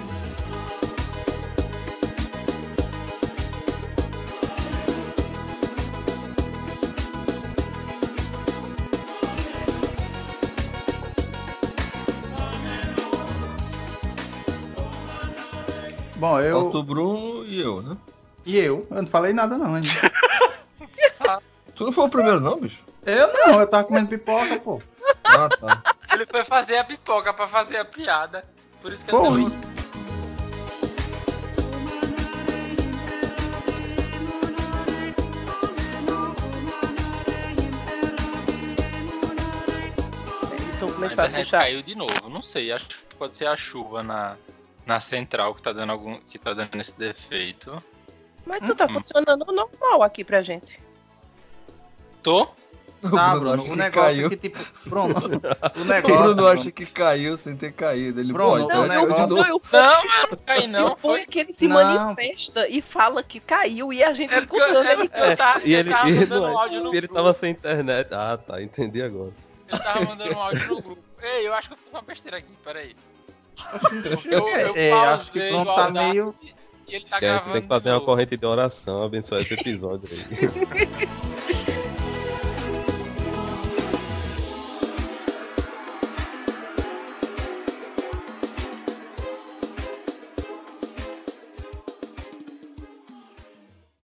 Bom, eu. Falta o Bruno e eu, né? E eu? Eu não falei nada, não, ainda. [LAUGHS] Tu não foi o primeiro, não, bicho? Eu não, eu tava comendo pipoca, pô. Ah, tá. Ele foi fazer a pipoca pra fazer a piada. Por isso que Foi. eu também. Então A começar a internet puxar. caiu de novo. Não sei, acho que pode ser a chuva na, na central que tá dando algum. que tá dando esse defeito. Mas tu tá Hum. funcionando normal aqui pra gente. Tô? O Tá, Bruno o negócio caiu. é que, tipo. Bruno, [LAUGHS] o O negócio. Bruno Bruno, acha que caiu sem ter caído. Ele Bruno, pode, o então Não, caiu eu, de negócio- novo. eu, Não, eu não caí não. Foi. que ele se Não. manifesta e fala que caiu e a gente É porque eu, escutando ele. eu, tava, E ele, tava ele, mandando um não- áudio no ele grupo. tava sem internet. Ah, tá, entendi agora. Eu tava mandando um áudio no grupo. Ei, eu acho que eu fiz uma besteira aqui, peraí. Eu, eu É, acho que pausei Bruno o tá meio. E ele tá Esquece, gravando. tem que fazer uma corrente de oração, abençoar esse episódio aí. [LAUGHS]